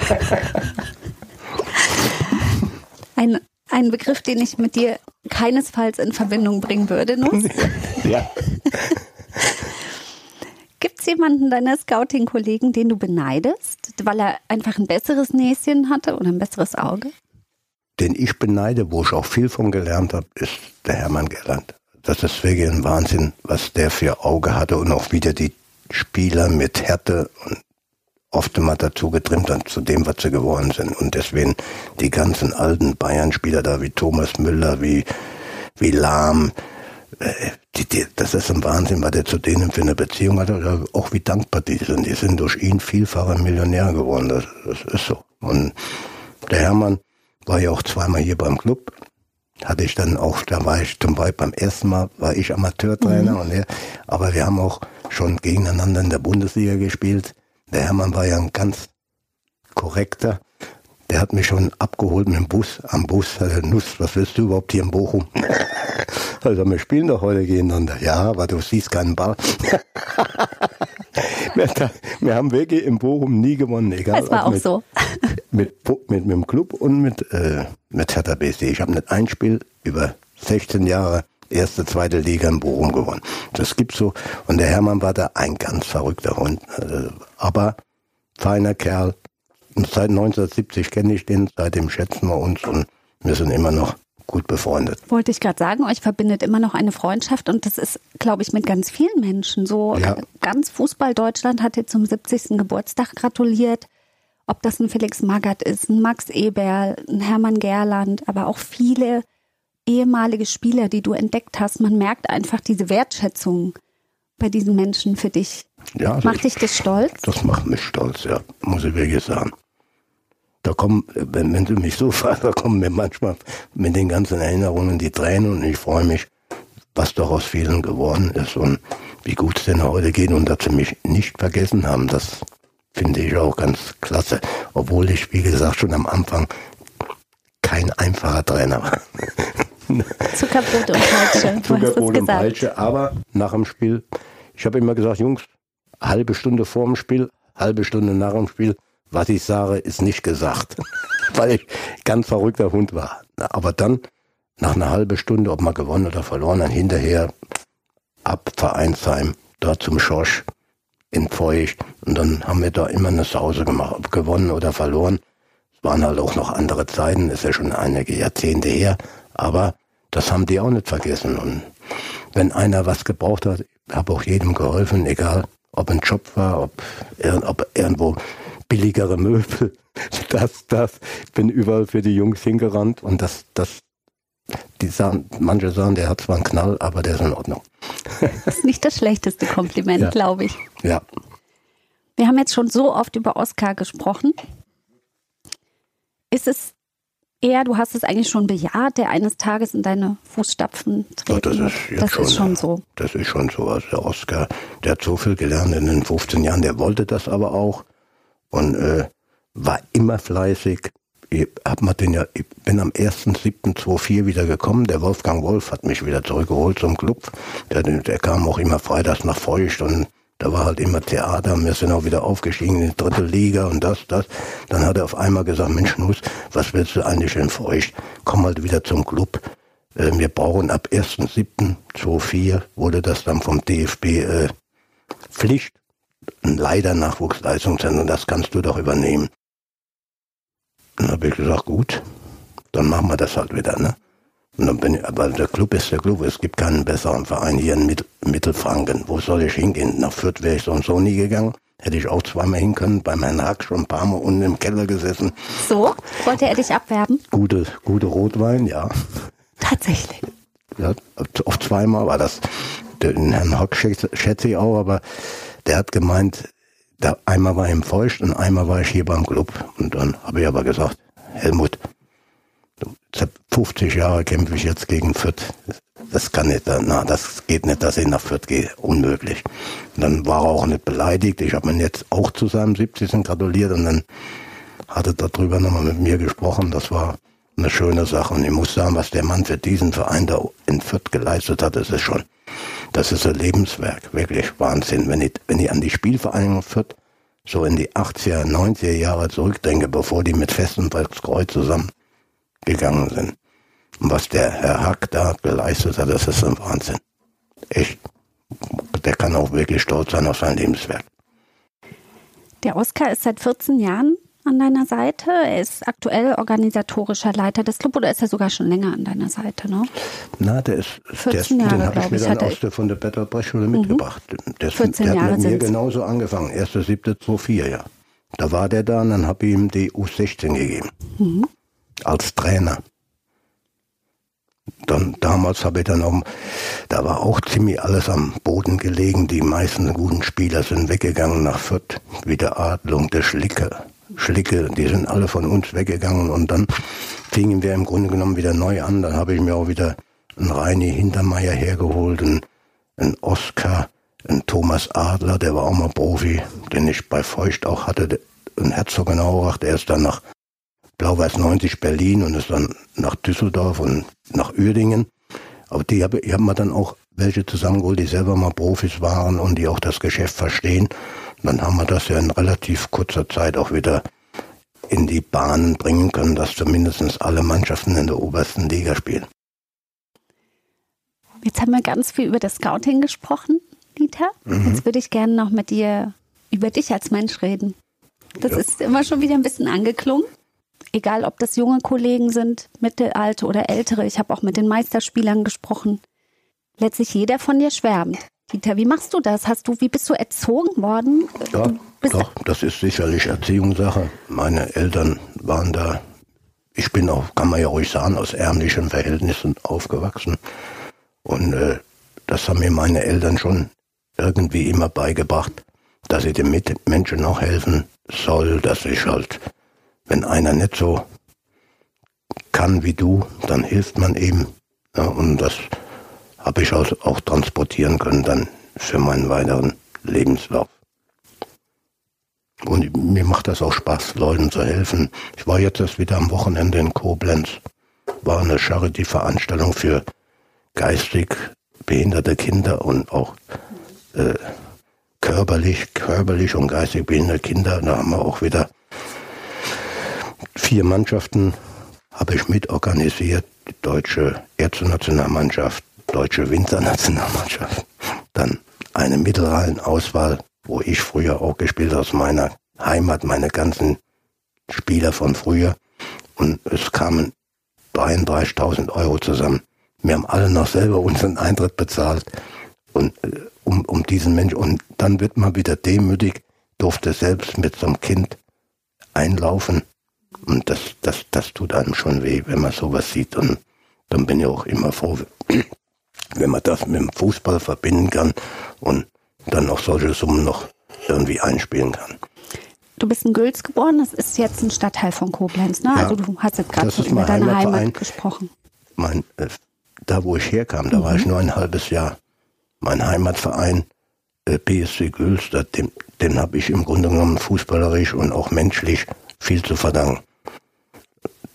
Ein, ein Begriff, den ich mit dir keinesfalls in Verbindung bringen würde, Nuss. (laughs) ja. Gibt es jemanden deiner Scouting-Kollegen, den du beneidest, weil er einfach ein besseres Näschen hatte oder ein besseres Auge? Den ich beneide, wo ich auch viel von gelernt habe, ist der Hermann Gerland das ist wirklich ein Wahnsinn, was der für Auge hatte und auch wieder die Spieler mit Härte und oft immer dazu getrimmt hat, zu dem, was sie geworden sind. Und deswegen die ganzen alten Bayern-Spieler da, wie Thomas Müller, wie, wie Lahm, äh, die, die, das ist ein Wahnsinn, was der zu denen für eine Beziehung hat, auch wie dankbar die sind. Die sind durch ihn vielfacher Millionär geworden, das, das ist so. Und der Hermann war ja auch zweimal hier beim Club, hatte ich dann auch, da war ich zum Beispiel beim ersten Mal, war ich Amateurtrainer mhm. und er, aber wir haben auch schon gegeneinander in der Bundesliga gespielt. Der Hermann war ja ein ganz korrekter. Der hat mich schon abgeholt mit dem Bus, am Bus, hat er, Nuss, was willst du überhaupt hier in Bochum? (laughs) also wir spielen doch heute gegeneinander. Ja, aber du siehst keinen Ball. (laughs) (laughs) wir, haben wirklich in Bochum nie gewonnen, egal. Das war auch mit, so. (laughs) mit, mit, mit, dem Club und mit, äh, mit Hertha BSC. Ich habe nicht ein Spiel über 16 Jahre erste, zweite Liga in Bochum gewonnen. Das gibt's so. Und der Hermann war da ein ganz verrückter Hund. Äh, aber feiner Kerl. Und seit 1970 kenne ich den, seitdem schätzen wir uns und wir sind immer noch gut befreundet. Wollte ich gerade sagen, euch verbindet immer noch eine Freundschaft und das ist, glaube ich, mit ganz vielen Menschen so. Ja. Ganz Fußball Deutschland hat dir zum 70. Geburtstag gratuliert. Ob das ein Felix Magath ist, ein Max Eberl, ein Hermann Gerland, aber auch viele ehemalige Spieler, die du entdeckt hast, man merkt einfach diese Wertschätzung bei diesen Menschen für dich. Ja, macht dich das stolz? Das macht mich stolz, ja, muss ich wirklich sagen. Da kommen, wenn, wenn du mich so (laughs) fragst, da kommen mir manchmal mit den ganzen Erinnerungen die Tränen und ich freue mich, was doch aus vielen geworden ist und wie gut es denn heute geht und dass sie mich nicht vergessen haben, das finde ich auch ganz klasse. Obwohl ich, wie gesagt, schon am Anfang kein einfacher Trainer war. (laughs) Zuckerbrot und Peitsche. (laughs) Zuckerbrot und Peitsche, aber nach dem Spiel, ich habe immer gesagt, Jungs, halbe Stunde vor dem Spiel, halbe Stunde nach dem Spiel, was ich sage, ist nicht gesagt, (laughs) weil ich ganz verrückter Hund war. Aber dann, nach einer halben Stunde, ob man gewonnen oder verloren, dann hinterher ab Vereinsheim, da zum Schorsch in Feucht. Und dann haben wir da immer eine Sause gemacht, ob gewonnen oder verloren. Es waren halt auch noch andere Zeiten, ist ja schon einige Jahrzehnte her. Aber das haben die auch nicht vergessen. Und wenn einer was gebraucht hat, habe auch jedem geholfen, egal ob ein Job war, ob, ob irgendwo billigere Möbel, (laughs) das, das. Ich bin überall für die Jungs hingerannt und das, das, die sagen, manche sagen, der hat zwar einen Knall, aber der ist in Ordnung. Das ist nicht das schlechteste Kompliment, (laughs) ja. glaube ich. Ja. Wir haben jetzt schon so oft über Oscar gesprochen. Ist es eher, du hast es eigentlich schon bejaht, der eines Tages in deine Fußstapfen treten ja, das ist, das schon, ist schon so. Das ist schon so. Also der Oscar, der hat so viel gelernt in den 15 Jahren, der wollte das aber auch und äh, war immer fleißig. Ich, hab mal den ja, ich bin am 1.7.24 wieder gekommen. Der Wolfgang Wolf hat mich wieder zurückgeholt zum Club. Der, der kam auch immer freitags nach Feucht und da war halt immer Theater. Wir sind auch wieder aufgestiegen in die dritte Liga und das, das. Dann hat er auf einmal gesagt, Mensch, Nuss, was willst du eigentlich in Feucht? Komm halt wieder zum Club. Äh, wir brauchen ab 1.7.24 wurde das dann vom DFB äh, Pflicht. Ein leider Nachwuchsleistungszentrum, das kannst du doch übernehmen. Dann habe ich gesagt, gut, dann machen wir das halt wieder, ne? Und dann bin ich, aber der Club ist der Club. Es gibt keinen besseren Verein hier in Mittel, Mittelfranken. Wo soll ich hingehen? Nach Fürth wäre ich so und so nie gegangen. Hätte ich auch zweimal hin können. Beim Herrn Hack schon ein paar Mal unten im Keller gesessen. So? Wollte er dich abwerben? Gute, gute Rotwein, ja. Tatsächlich. Ja, auf zweimal war das. Den Herrn Hock schätze ich auch, aber der hat gemeint, da einmal war ich im Feucht und einmal war ich hier beim Club. Und dann habe ich aber gesagt, Helmut, 50 Jahre kämpfe ich jetzt gegen Fürth. Das kann nicht, na, das geht nicht, dass ich nach Fürth gehe. Unmöglich. Und dann war er auch nicht beleidigt. Ich habe ihn jetzt auch zu seinem 70. gratuliert und dann hat er darüber nochmal mit mir gesprochen. Das war eine schöne Sache. Und ich muss sagen, was der Mann für diesen Verein da in Fürth geleistet hat, das ist schon, das ist ein Lebenswerk. Wirklich Wahnsinn. Wenn ich, wenn ich an die Spielvereinigung Fürth so in die 80er, 90er Jahre zurückdenke, bevor die mit Festenbergskreuz zusammen gegangen sind. Und was der Herr Hack da geleistet hat, das ist ein Wahnsinn. Echt. Der kann auch wirklich stolz sein auf sein Lebenswerk. Der Oskar ist seit 14 Jahren an deiner Seite. Er ist aktuell organisatorischer Leiter des Clubs oder ist er sogar schon länger an deiner Seite, ne? Na, der ist, 14 der, Jahre, den habe ich mir dann aus der, von der Better Brechschule mhm. mitgebracht. Der, 14 der Jahre hat mit mir genauso angefangen. 1.7.24, ja. Da war der da und dann habe ich ihm die U16 gegeben. Mhm als Trainer. Dann, damals habe ich dann auch, da war auch ziemlich alles am Boden gelegen. Die meisten guten Spieler sind weggegangen nach Fürth, wie der Adlung, der Schlicke, Schlicke, die sind alle von uns weggegangen und dann fingen wir im Grunde genommen wieder neu an. Dann habe ich mir auch wieder einen Reini Hintermeier hergeholt, einen, einen Oscar, einen Thomas Adler, der war auch mal Profi, den ich bei Feucht auch hatte, ein Herzogenaurach, der ist dann nach Blau-Weiß 90 Berlin und ist dann nach Düsseldorf und nach Uerdingen. Aber die habe ich hab mir dann auch welche zusammengeholt, die selber mal Profis waren und die auch das Geschäft verstehen. Und dann haben wir das ja in relativ kurzer Zeit auch wieder in die Bahnen bringen können, dass zumindest alle Mannschaften in der obersten Liga spielen. Jetzt haben wir ganz viel über das Scouting gesprochen, Dieter. Mhm. Jetzt würde ich gerne noch mit dir über dich als Mensch reden. Das ja. ist immer schon wieder ein bisschen angeklungen egal ob das junge Kollegen sind, mittelalte oder ältere, ich habe auch mit den Meisterspielern gesprochen. Letztlich jeder von dir schwärmt. Dieter, wie machst du das? Hast du, wie bist du erzogen worden? Ja, doch, das ist sicherlich Erziehungssache. Meine Eltern waren da ich bin auch, kann man ja ruhig sagen, aus ärmlichen Verhältnissen aufgewachsen. Und äh, das haben mir meine Eltern schon irgendwie immer beigebracht, dass ich den Menschen auch helfen soll, dass ich halt, wenn einer nicht so kann wie du, dann hilft man ihm. Ja, und das habe ich auch, transportieren können dann für meinen weiteren Lebenslauf. Und mir macht das auch Spaß, Leuten zu helfen. Ich war jetzt erst wieder am Wochenende in Koblenz. War eine Charity-Veranstaltung für geistig behinderte Kinder und auch äh, körperlich, körperlich und geistig behinderte Kinder. Da haben wir auch wieder vier Mannschaften, habe ich mitorganisiert. Die deutsche Ärzte-Nationalmannschaft, deutsche Winternationalmannschaft, dann eine Mittelrhein-Auswahl wo ich früher auch gespielt aus meiner Heimat, meine ganzen Spieler von früher. Und es kamen 33.000 Euro zusammen. Wir haben alle noch selber unseren Eintritt bezahlt. Und äh, um, um diesen Menschen, und dann wird man wieder demütig, durfte selbst mit so einem Kind einlaufen. Und das, das, das tut einem schon weh, wenn man sowas sieht. Und dann bin ich auch immer froh, wenn man das mit dem Fußball verbinden kann. Und dann noch solche Summen noch irgendwie einspielen kann. Du bist in Gülz geboren, das ist jetzt ein Stadtteil von Koblenz, ne? Ja, also du hast jetzt gerade über deine Heimat gesprochen. Mein, äh, da wo ich herkam, da mhm. war ich mhm. nur ein halbes Jahr. Mein Heimatverein äh, BSC Gülz, dem, den habe ich im Grunde genommen fußballerisch und auch menschlich viel zu verdanken.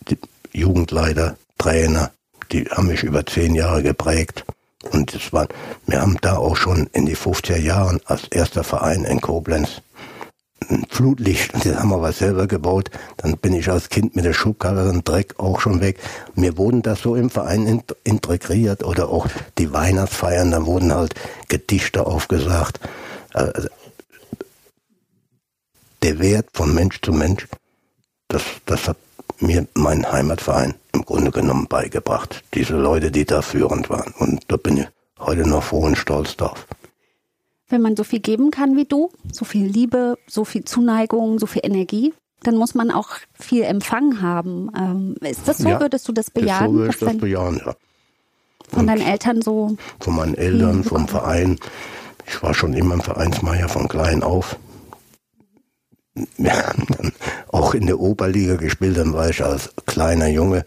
Die Jugendleiter, Trainer, die haben mich über zehn Jahre geprägt. Und das war, wir haben da auch schon in die 50er Jahren als erster Verein in Koblenz ein Flutlicht, das haben wir was selber gebaut. Dann bin ich als Kind mit der Schubkarre und Dreck auch schon weg. Wir wurden da so im Verein integriert oder auch die Weihnachtsfeiern, da wurden halt Gedichte aufgesagt. Also der Wert von Mensch zu Mensch, das, das hat mir mein Heimatverein im Grunde genommen beigebracht. Diese Leute, die da führend waren. Und da bin ich heute noch froh und stolz drauf. Wenn man so viel geben kann wie du, so viel Liebe, so viel Zuneigung, so viel Energie, dann muss man auch viel Empfang haben. Ähm, ist das so? Ja, würdest du das bejahen? So würde ich das bejahen, ja. Von und deinen Eltern so? Von meinen Eltern, vom Verein. Ich war schon immer ein Vereinsmeier von klein auf wir haben dann auch in der Oberliga gespielt, dann war ich als kleiner Junge,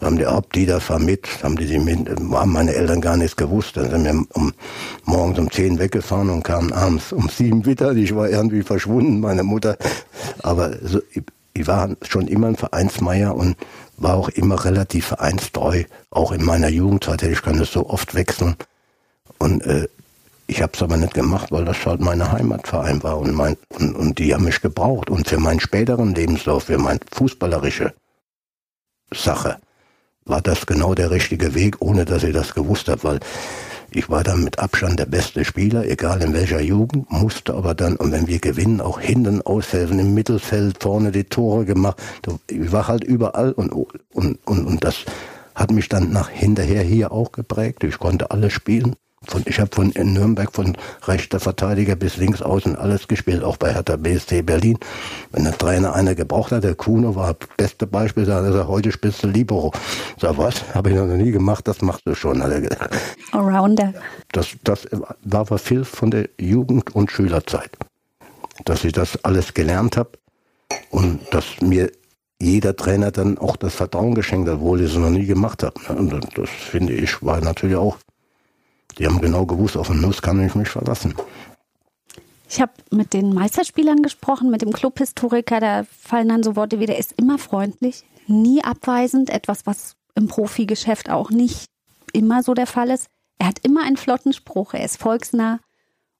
haben die da vermittelt, haben die, die mit, haben meine Eltern gar nichts gewusst. Dann sind wir um, morgens um zehn weggefahren und kamen abends um sieben wieder. Ich war irgendwie verschwunden, meine Mutter. Aber so, ich, ich war schon immer ein Vereinsmeier und war auch immer relativ vereinstreu. Auch in meiner Jugendzeit hätte ich kann das so oft wechseln. Und äh, ich habe es aber nicht gemacht, weil das halt meine Heimatverein war und, mein, und, und die haben mich gebraucht. Und für meinen späteren Lebenslauf, für meine fußballerische Sache, war das genau der richtige Weg, ohne dass ich das gewusst habe, weil ich war dann mit Abstand der beste Spieler, egal in welcher Jugend, musste aber dann, und wenn wir gewinnen, auch hinten aushelfen, im Mittelfeld, vorne die Tore gemacht. Ich war halt überall und, und, und, und das hat mich dann nach hinterher hier auch geprägt. Ich konnte alles spielen. Von, ich habe von in Nürnberg von rechter Verteidiger bis links außen alles gespielt, auch bei Hertha BSC Berlin. Wenn der Trainer einer gebraucht hat, der Kuno war das beste Beispiel, da er sagt, heute spielst du Libero. Sag was, habe ich noch nie gemacht, das machst du schon. Hat er gesagt. Allrounder. Das, das war aber viel von der Jugend- und Schülerzeit. Dass ich das alles gelernt habe und dass mir jeder Trainer dann auch das Vertrauen geschenkt hat, obwohl ich es noch nie gemacht habe. Und das finde ich war natürlich auch die haben genau gewusst, auf den Nuss kann ich mich verlassen. Ich habe mit den Meisterspielern gesprochen, mit dem Clubhistoriker, da fallen dann so Worte wie, der ist immer freundlich, nie abweisend, etwas, was im Profigeschäft auch nicht immer so der Fall ist. Er hat immer einen flotten Spruch, er ist volksnah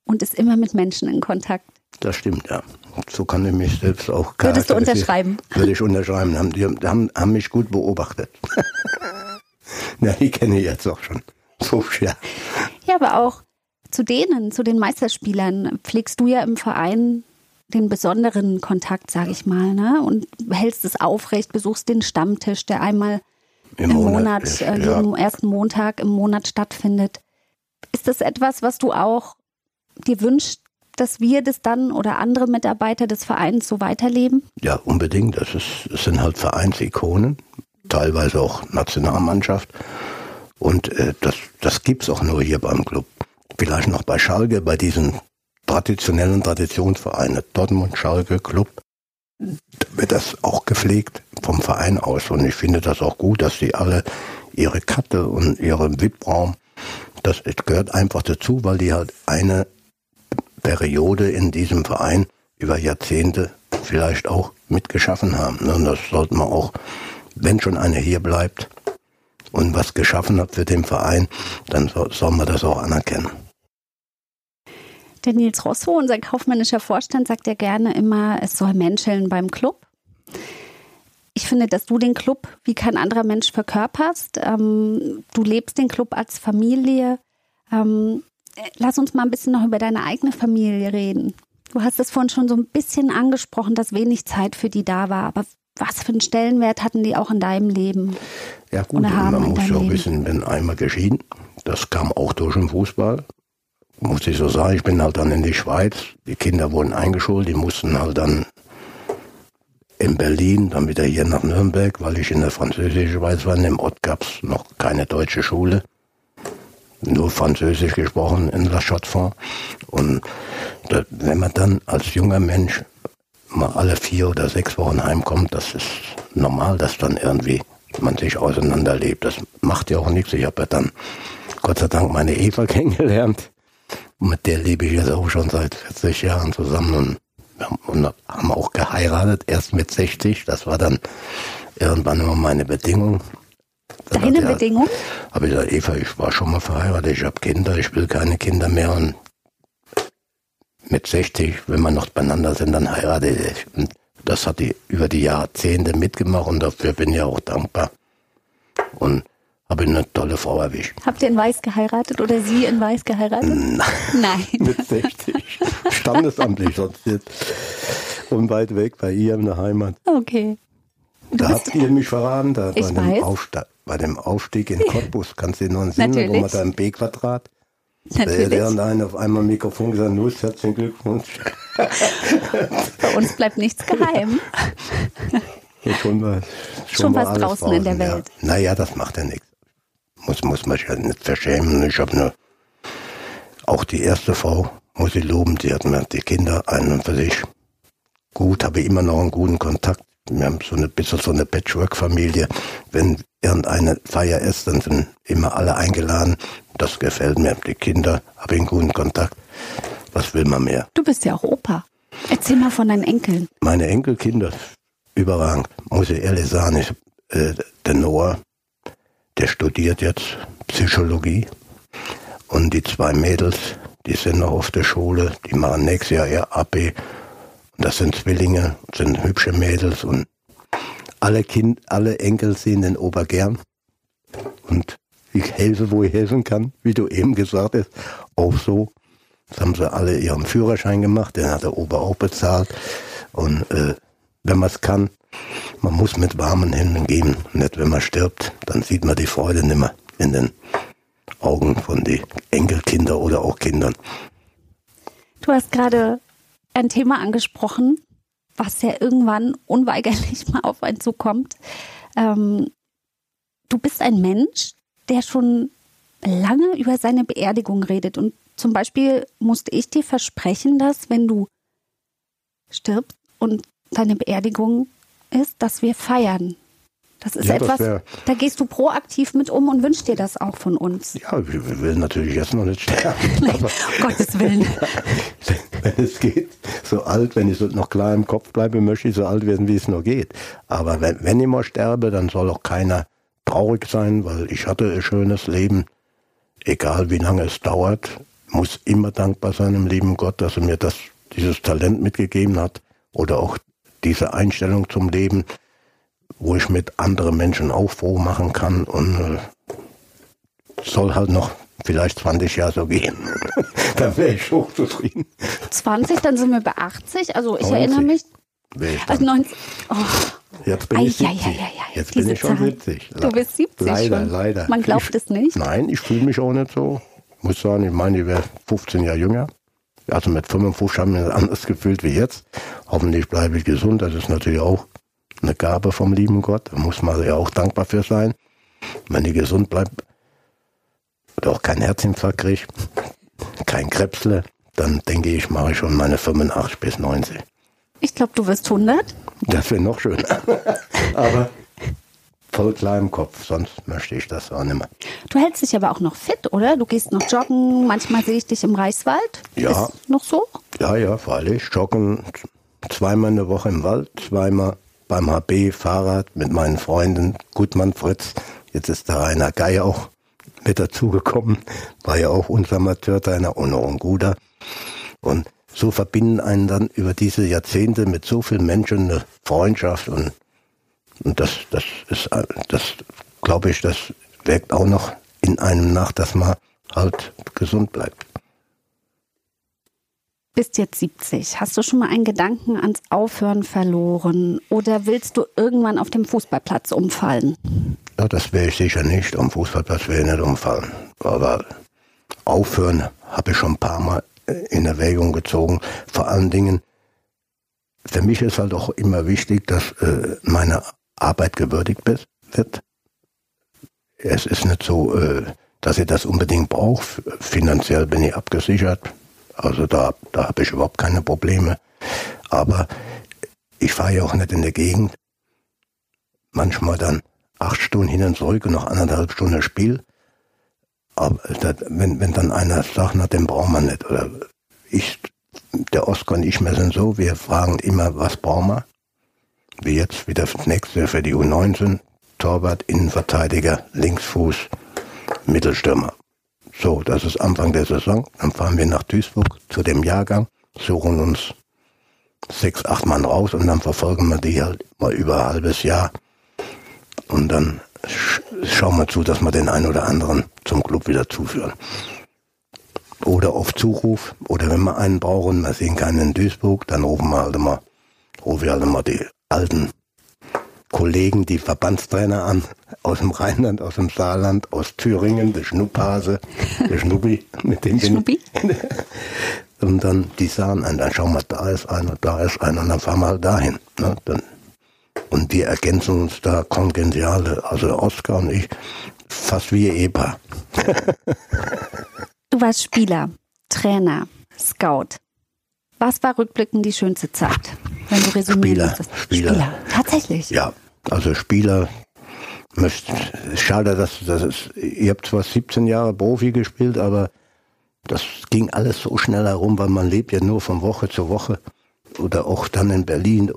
und ist immer mit Menschen in Kontakt. Das stimmt, ja. So kann ich mich selbst auch Würdest du unterschreiben? Würde ich unterschreiben. Haben, die haben, haben mich gut beobachtet. (laughs) Na, die kenne ich jetzt auch schon. So, ja. Ja, aber auch zu denen, zu den Meisterspielern, pflegst du ja im Verein den besonderen Kontakt, sage ich mal, ne? Und hältst es aufrecht, besuchst den Stammtisch, der einmal im, im Monat, Monat äh, ja. ersten Montag im Monat stattfindet. Ist das etwas, was du auch dir wünschst, dass wir das dann oder andere Mitarbeiter des Vereins so weiterleben? Ja, unbedingt. Das, ist, das sind halt Vereinsikonen. teilweise auch Nationalmannschaft. Und äh, das, das gibt's auch nur hier beim Club. Vielleicht noch bei Schalke, bei diesen traditionellen Traditionsvereinen, Dortmund, Schalke, Club, da wird das auch gepflegt vom Verein aus. Und ich finde das auch gut, dass sie alle ihre Karte und ihren VIP-Raum, das gehört einfach dazu, weil die halt eine Periode in diesem Verein über Jahrzehnte vielleicht auch mitgeschaffen haben. Und das sollte man auch, wenn schon einer hier bleibt und was geschaffen hat für den Verein, dann soll man das auch anerkennen. Der Nils Rosso, unser kaufmännischer Vorstand, sagt ja gerne immer, es soll menscheln beim Club. Ich finde, dass du den Club wie kein anderer Mensch verkörperst. Ähm, du lebst den Club als Familie. Ähm, lass uns mal ein bisschen noch über deine eigene Familie reden. Du hast es vorhin schon so ein bisschen angesprochen, dass wenig Zeit für die da war. Aber was für einen Stellenwert hatten die auch in deinem Leben? Ja gut, man muss ja auch wissen, bin einmal geschieden. Das kam auch durch den Fußball muss ich so sagen, ich bin halt dann in die Schweiz. Die Kinder wurden eingeschult, die mussten halt dann in Berlin, dann wieder hier nach Nürnberg, weil ich in der französischen Schweiz war. In dem Ort gab es noch keine deutsche Schule. Nur Französisch gesprochen in La chaux Und wenn man dann als junger Mensch mal alle vier oder sechs Wochen heimkommt, das ist normal, dass dann irgendwie man sich auseinanderlebt. Das macht ja auch nichts. Ich habe ja dann Gott sei Dank meine Eva (laughs) kennengelernt. Mit der lebe ich jetzt auch schon seit 40 Jahren zusammen und, und haben auch geheiratet, erst mit 60. Das war dann irgendwann immer meine Bedingung. Dann Deine Bedingung? Habe ich gesagt, Eva, ich war schon mal verheiratet, ich habe Kinder, ich will keine Kinder mehr und mit 60, wenn wir noch beieinander sind, dann heirate ich. Und das hat die über die Jahrzehnte mitgemacht und dafür bin ich auch dankbar. Und habe eine tolle Frau erwischt. Habt ihr in Weiß geheiratet oder sie in Weiß geheiratet? Nein. Nein. Mit 60. Standesamtlich sonst jetzt. Und weit weg bei ihr in der Heimat. Okay. Du da habt ihr mich verraten, da bei dem, Aufstieg, bei dem, Aufstieg in (laughs) Cottbus, kannst du dir noch entsinnen, wo man da im B-Quadrat, Natürlich. Während einer auf einmal Mikrofon gesagt, nur herzlichen Glückwunsch. Bei uns bleibt nichts geheim. schon was, schon, schon was draußen, in der Welt. Ja. Naja, das macht ja nichts muss, muss man sich ja nicht verschämen. Ich habe eine, auch die erste Frau, muss ich loben, die hat mir die Kinder ein und für sich gut, habe immer noch einen guten Kontakt. Wir haben so eine bisschen so eine Patchwork-Familie. Wenn irgendeine Feier ist, dann sind immer alle eingeladen. Das gefällt mir. Die Kinder habe ich einen guten Kontakt. Was will man mehr? Du bist ja auch Opa. Erzähl mal von deinen Enkeln. Meine Enkelkinder, überragend, muss ich ehrlich sagen. Ich, äh, der Noah, der studiert jetzt Psychologie. Und die zwei Mädels, die sind noch auf der Schule, die machen nächstes Jahr ihr Abi. Das sind Zwillinge, sind hübsche Mädels und alle Kind, alle Enkel sehen den Opa gern. Und ich helfe, wo ich helfen kann, wie du eben gesagt hast. Auch so. Jetzt haben sie alle ihren Führerschein gemacht, den hat der Opa auch bezahlt. Und äh, wenn man es kann, man muss mit warmen Händen gehen. Nicht, wenn man stirbt, dann sieht man die Freude nicht mehr in den Augen von den Enkelkindern oder auch Kindern. Du hast gerade ein Thema angesprochen, was ja irgendwann unweigerlich mal auf einen zukommt. Ähm, du bist ein Mensch, der schon lange über seine Beerdigung redet. Und zum Beispiel musste ich dir versprechen, dass wenn du stirbst und deine Beerdigung ist, dass wir feiern. Das ist ja, etwas, das da gehst du proaktiv mit um und wünschst dir das auch von uns. Ja, wir will natürlich jetzt noch nicht sterben. (laughs) Nein, um Gottes Willen. (laughs) wenn es geht, so alt, wenn ich so noch klar im Kopf bleibe, möchte ich so alt werden, wie es nur geht. Aber wenn, wenn ich mal sterbe, dann soll auch keiner traurig sein, weil ich hatte ein schönes Leben. Egal wie lange es dauert, muss immer dankbar sein im lieben Gott, dass er mir das, dieses Talent mitgegeben hat oder auch diese Einstellung zum Leben, wo ich mit anderen Menschen auch froh machen kann und äh, soll halt noch vielleicht 20 Jahre so gehen. (laughs) dann wäre ich hochzufrieden. 20, dann sind wir bei 80. Also ich 90. erinnere mich. Also 90. Oh. Jetzt bin ich 70. Ja, ja, ja, Jetzt bin ich schon 70. Du bist 70 Leider, schon. leider. Man glaubt ich, es nicht. Nein, ich fühle mich auch nicht so. Ich muss sagen, ich meine, ich wäre 15 Jahre jünger. Also mit 55 haben wir anders gefühlt wie jetzt. Hoffentlich bleibe ich gesund. Das ist natürlich auch eine Gabe vom lieben Gott. Da muss man ja auch dankbar für sein. Wenn die gesund bleibt und auch kein Herzinfarkt kriegt, kein Krebsle, dann denke ich, mache ich schon meine 85 bis 90. Ich glaube, du wirst 100. Das wäre noch schöner. (laughs) Aber voll klar im Kopf, sonst möchte ich das auch nicht mehr. Du hältst dich aber auch noch fit, oder? Du gehst noch joggen, manchmal sehe ich dich im Reichswald. Ja. Ist noch so? Ja, ja, freilich. Joggen zweimal in der Woche im Wald, zweimal beim HB Fahrrad mit meinen Freunden Gutmann Fritz. Jetzt ist da Rainer Geier auch mit dazugekommen, war ja auch unser Amateurtrainer und auch ein guter. Und so verbinden einen dann über diese Jahrzehnte mit so vielen Menschen eine Freundschaft und, und das, das ist, das glaube ich, das wirkt auch noch in einem nach, dass man halt gesund bleibt. Bist jetzt 70. Hast du schon mal einen Gedanken ans Aufhören verloren? Oder willst du irgendwann auf dem Fußballplatz umfallen? Ja, das wäre ich sicher nicht. Am Fußballplatz wäre ich nicht umfallen. Aber aufhören habe ich schon ein paar Mal in Erwägung gezogen. Vor allen Dingen, für mich ist halt auch immer wichtig, dass äh, meine Arbeit gewürdigt wird. Es ist nicht so, äh, dass ich das unbedingt brauche. Finanziell bin ich abgesichert. Also da, da habe ich überhaupt keine Probleme. Aber ich fahre ja auch nicht in der Gegend. Manchmal dann acht Stunden hin und zurück und noch anderthalb Stunden Spiel. Aber das, wenn, wenn dann einer sagt, na, den brauchen wir nicht. Oder ich, der Oskar und ich, wir sind so, wir fragen immer, was brauchen wir? Wie jetzt wieder das nächste für die U19. Torwart, Innenverteidiger, Linksfuß, Mittelstürmer. So, das ist Anfang der Saison. Dann fahren wir nach Duisburg zu dem Jahrgang, suchen uns sechs, acht Mann raus und dann verfolgen wir die halt mal über ein halbes Jahr. Und dann schauen wir zu, dass wir den einen oder anderen zum Club wieder zuführen. Oder auf Zuruf, oder wenn wir einen brauchen, wir sehen keinen in Duisburg, dann rufen wir halt immer, rufen wir halt immer die alten Kollegen, die Verbandstrainer an, aus dem Rheinland, aus dem Saarland, aus Thüringen, der Schnupphase, der Schnuppi, mit dem Schnuppi? (laughs) Und dann, die sagen an, dann schauen wir, da ist einer, da ist einer, und dann fahren wir halt dahin. Ne? Dann, und wir ergänzen uns da kongeniale, also Oskar und ich, fast wie ihr Ehepaar. (laughs) du warst Spieler, Trainer, Scout. Was war rückblickend die schönste Zeit, wenn du Spieler, Spieler. Spieler. Tatsächlich. Ja, also Spieler. Schade, dass das ist. Ihr habt zwar 17 Jahre Profi gespielt, aber das ging alles so schnell herum, weil man lebt ja nur von Woche zu Woche. Oder auch dann in Berlin,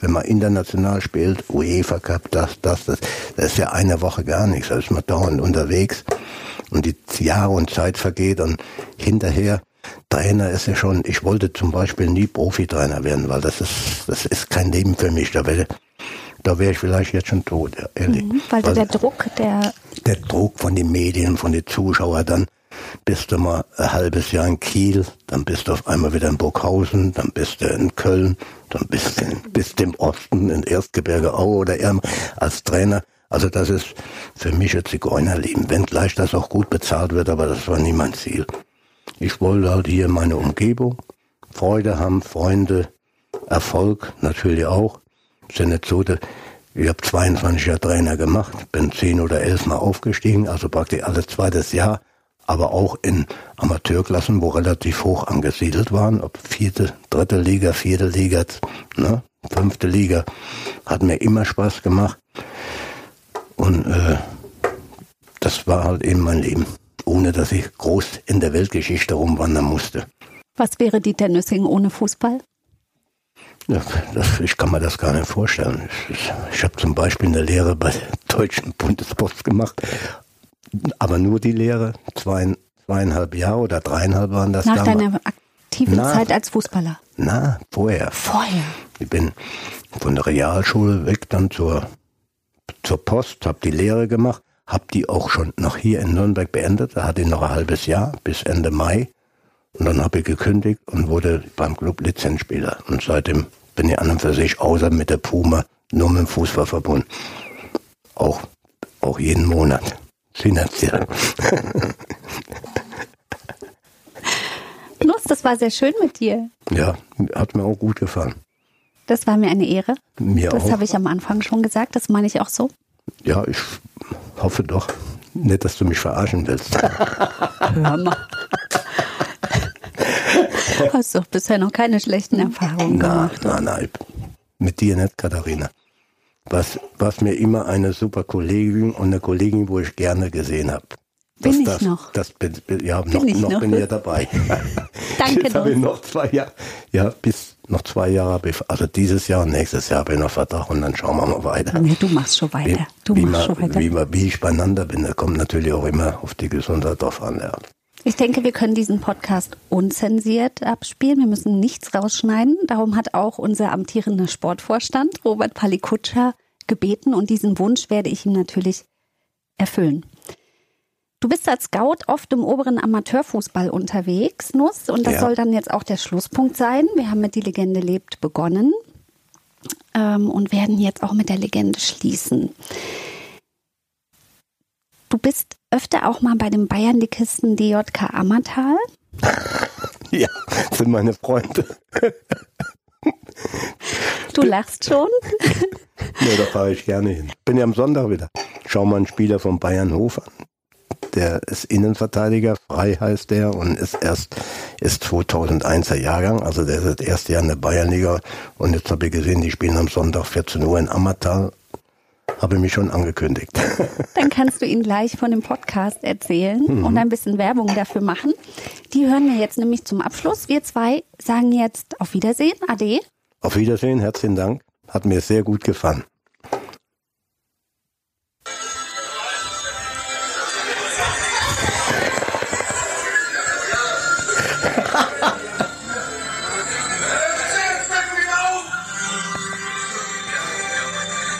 wenn man international spielt, UEFA Cup, das, das, das, das ist ja eine Woche gar nichts. Da ist man dauernd unterwegs und die Jahre und Zeit vergeht und hinterher Trainer ist ja schon, ich wollte zum Beispiel nie Profitrainer werden, weil das ist, das ist kein Leben für mich. Da wäre da wäre ich vielleicht jetzt schon tot, ehrlich. Mhm, weil, weil der Druck, der. Der Druck von den Medien, von den Zuschauern, dann bist du mal ein halbes Jahr in Kiel, dann bist du auf einmal wieder in Burghausen, dann bist du in Köln, dann bist du bist im Osten, in Erstgebirge Aue oder eher als Trainer. Also das ist für mich ein Zigeunerleben, wenngleich das auch gut bezahlt wird, aber das war nie mein Ziel. Ich wollte halt hier meine Umgebung, Freude haben, Freunde, Erfolg natürlich auch. Ist ich habe 22 Jahre Trainer gemacht, bin 10 oder 11 Mal aufgestiegen, also praktisch alles zweites Jahr, aber auch in Amateurklassen, wo relativ hoch angesiedelt waren, ob vierte, dritte Liga, vierte Liga, ne, fünfte Liga, hat mir immer Spaß gemacht. Und äh, das war halt eben mein Leben ohne dass ich groß in der Weltgeschichte rumwandern musste. Was wäre Dieter Nüssing ohne Fußball? Ja, das, ich kann mir das gar nicht vorstellen. Ich, ich habe zum Beispiel eine Lehre bei der Deutschen Bundespost gemacht, aber nur die Lehre, zwei, zweieinhalb Jahre oder dreieinhalb waren das Nach damals. deiner aktiven na, Zeit als Fußballer? Na, vorher. Vorher? Ich bin von der Realschule weg dann zur, zur Post, habe die Lehre gemacht habe die auch schon noch hier in Nürnberg beendet. Da hatte ich noch ein halbes Jahr bis Ende Mai. Und dann habe ich gekündigt und wurde beim Club Lizenzspieler. Und seitdem bin ich an und für sich, außer mit der Puma, nur mit dem Fußball verbunden. Auch, auch jeden Monat. Finanziell. Lust, das war sehr schön mit dir. Ja, hat mir auch gut gefallen. Das war mir eine Ehre. Mir das auch. habe ich am Anfang schon gesagt. Das meine ich auch so. Ja, ich hoffe doch. Nicht, dass du mich verarschen willst. (laughs) Hör mal. (laughs) Hast doch bisher noch keine schlechten Erfahrungen Nein, gemacht. nein, nein. Mit dir nicht, Katharina. Was, was mir immer eine super Kollegin und eine Kollegin, wo ich gerne gesehen habe. Bin Das- ich das, noch? Das bin, bin- ja, noch, ich noch, noch? bin ich dabei. Danke (laughs) Jetzt habe ich noch zwei Jahre, ja, bis noch zwei Jahre, also dieses Jahr und nächstes Jahr habe ich noch Vertrag und dann schauen wir mal weiter. Nee, du machst schon Wie, weiter. Du wie, machst man, schon weiter. wie, man, wie ich beieinander bin, da kommt natürlich auch immer auf die Gesundheit drauf an. Ja. Ich denke, wir können diesen Podcast unzensiert abspielen. Wir müssen nichts rausschneiden. Darum hat auch unser amtierender Sportvorstand Robert Palikutscher gebeten und diesen Wunsch werde ich ihm natürlich erfüllen. Du bist als Scout oft im oberen Amateurfußball unterwegs, Nuss, und das Ja. soll dann jetzt auch der Schlusspunkt sein. Wir haben mit Die Legende lebt begonnen ähm, und werden jetzt auch mit der Legende schließen. Du bist öfter auch mal bei dem Bayern-Dikisten DJK Ammertal. (laughs) ja, sind meine Freunde. Du lachst schon. (laughs) Ja, da fahre ich gerne hin. Bin ja am Sonntag wieder. Schau mal einen Spieler vom Bayernhof an. Der ist Innenverteidiger, frei heißt der und ist erst ist 2001er Jahrgang, also der ist das erste Jahr in der Bayernliga und jetzt habe ich gesehen, die spielen am Sonntag 14 Uhr in Ammertal. Habe ich mich schon angekündigt. (laughs) Dann kannst du ihn gleich von dem Podcast erzählen und ein bisschen Werbung dafür machen. Die hören wir jetzt nämlich zum Abschluss. Wir zwei sagen jetzt auf Wiedersehen. Ade. Auf Wiedersehen, herzlichen Dank. Hat mir sehr gut gefallen.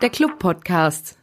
Der Club Podcast.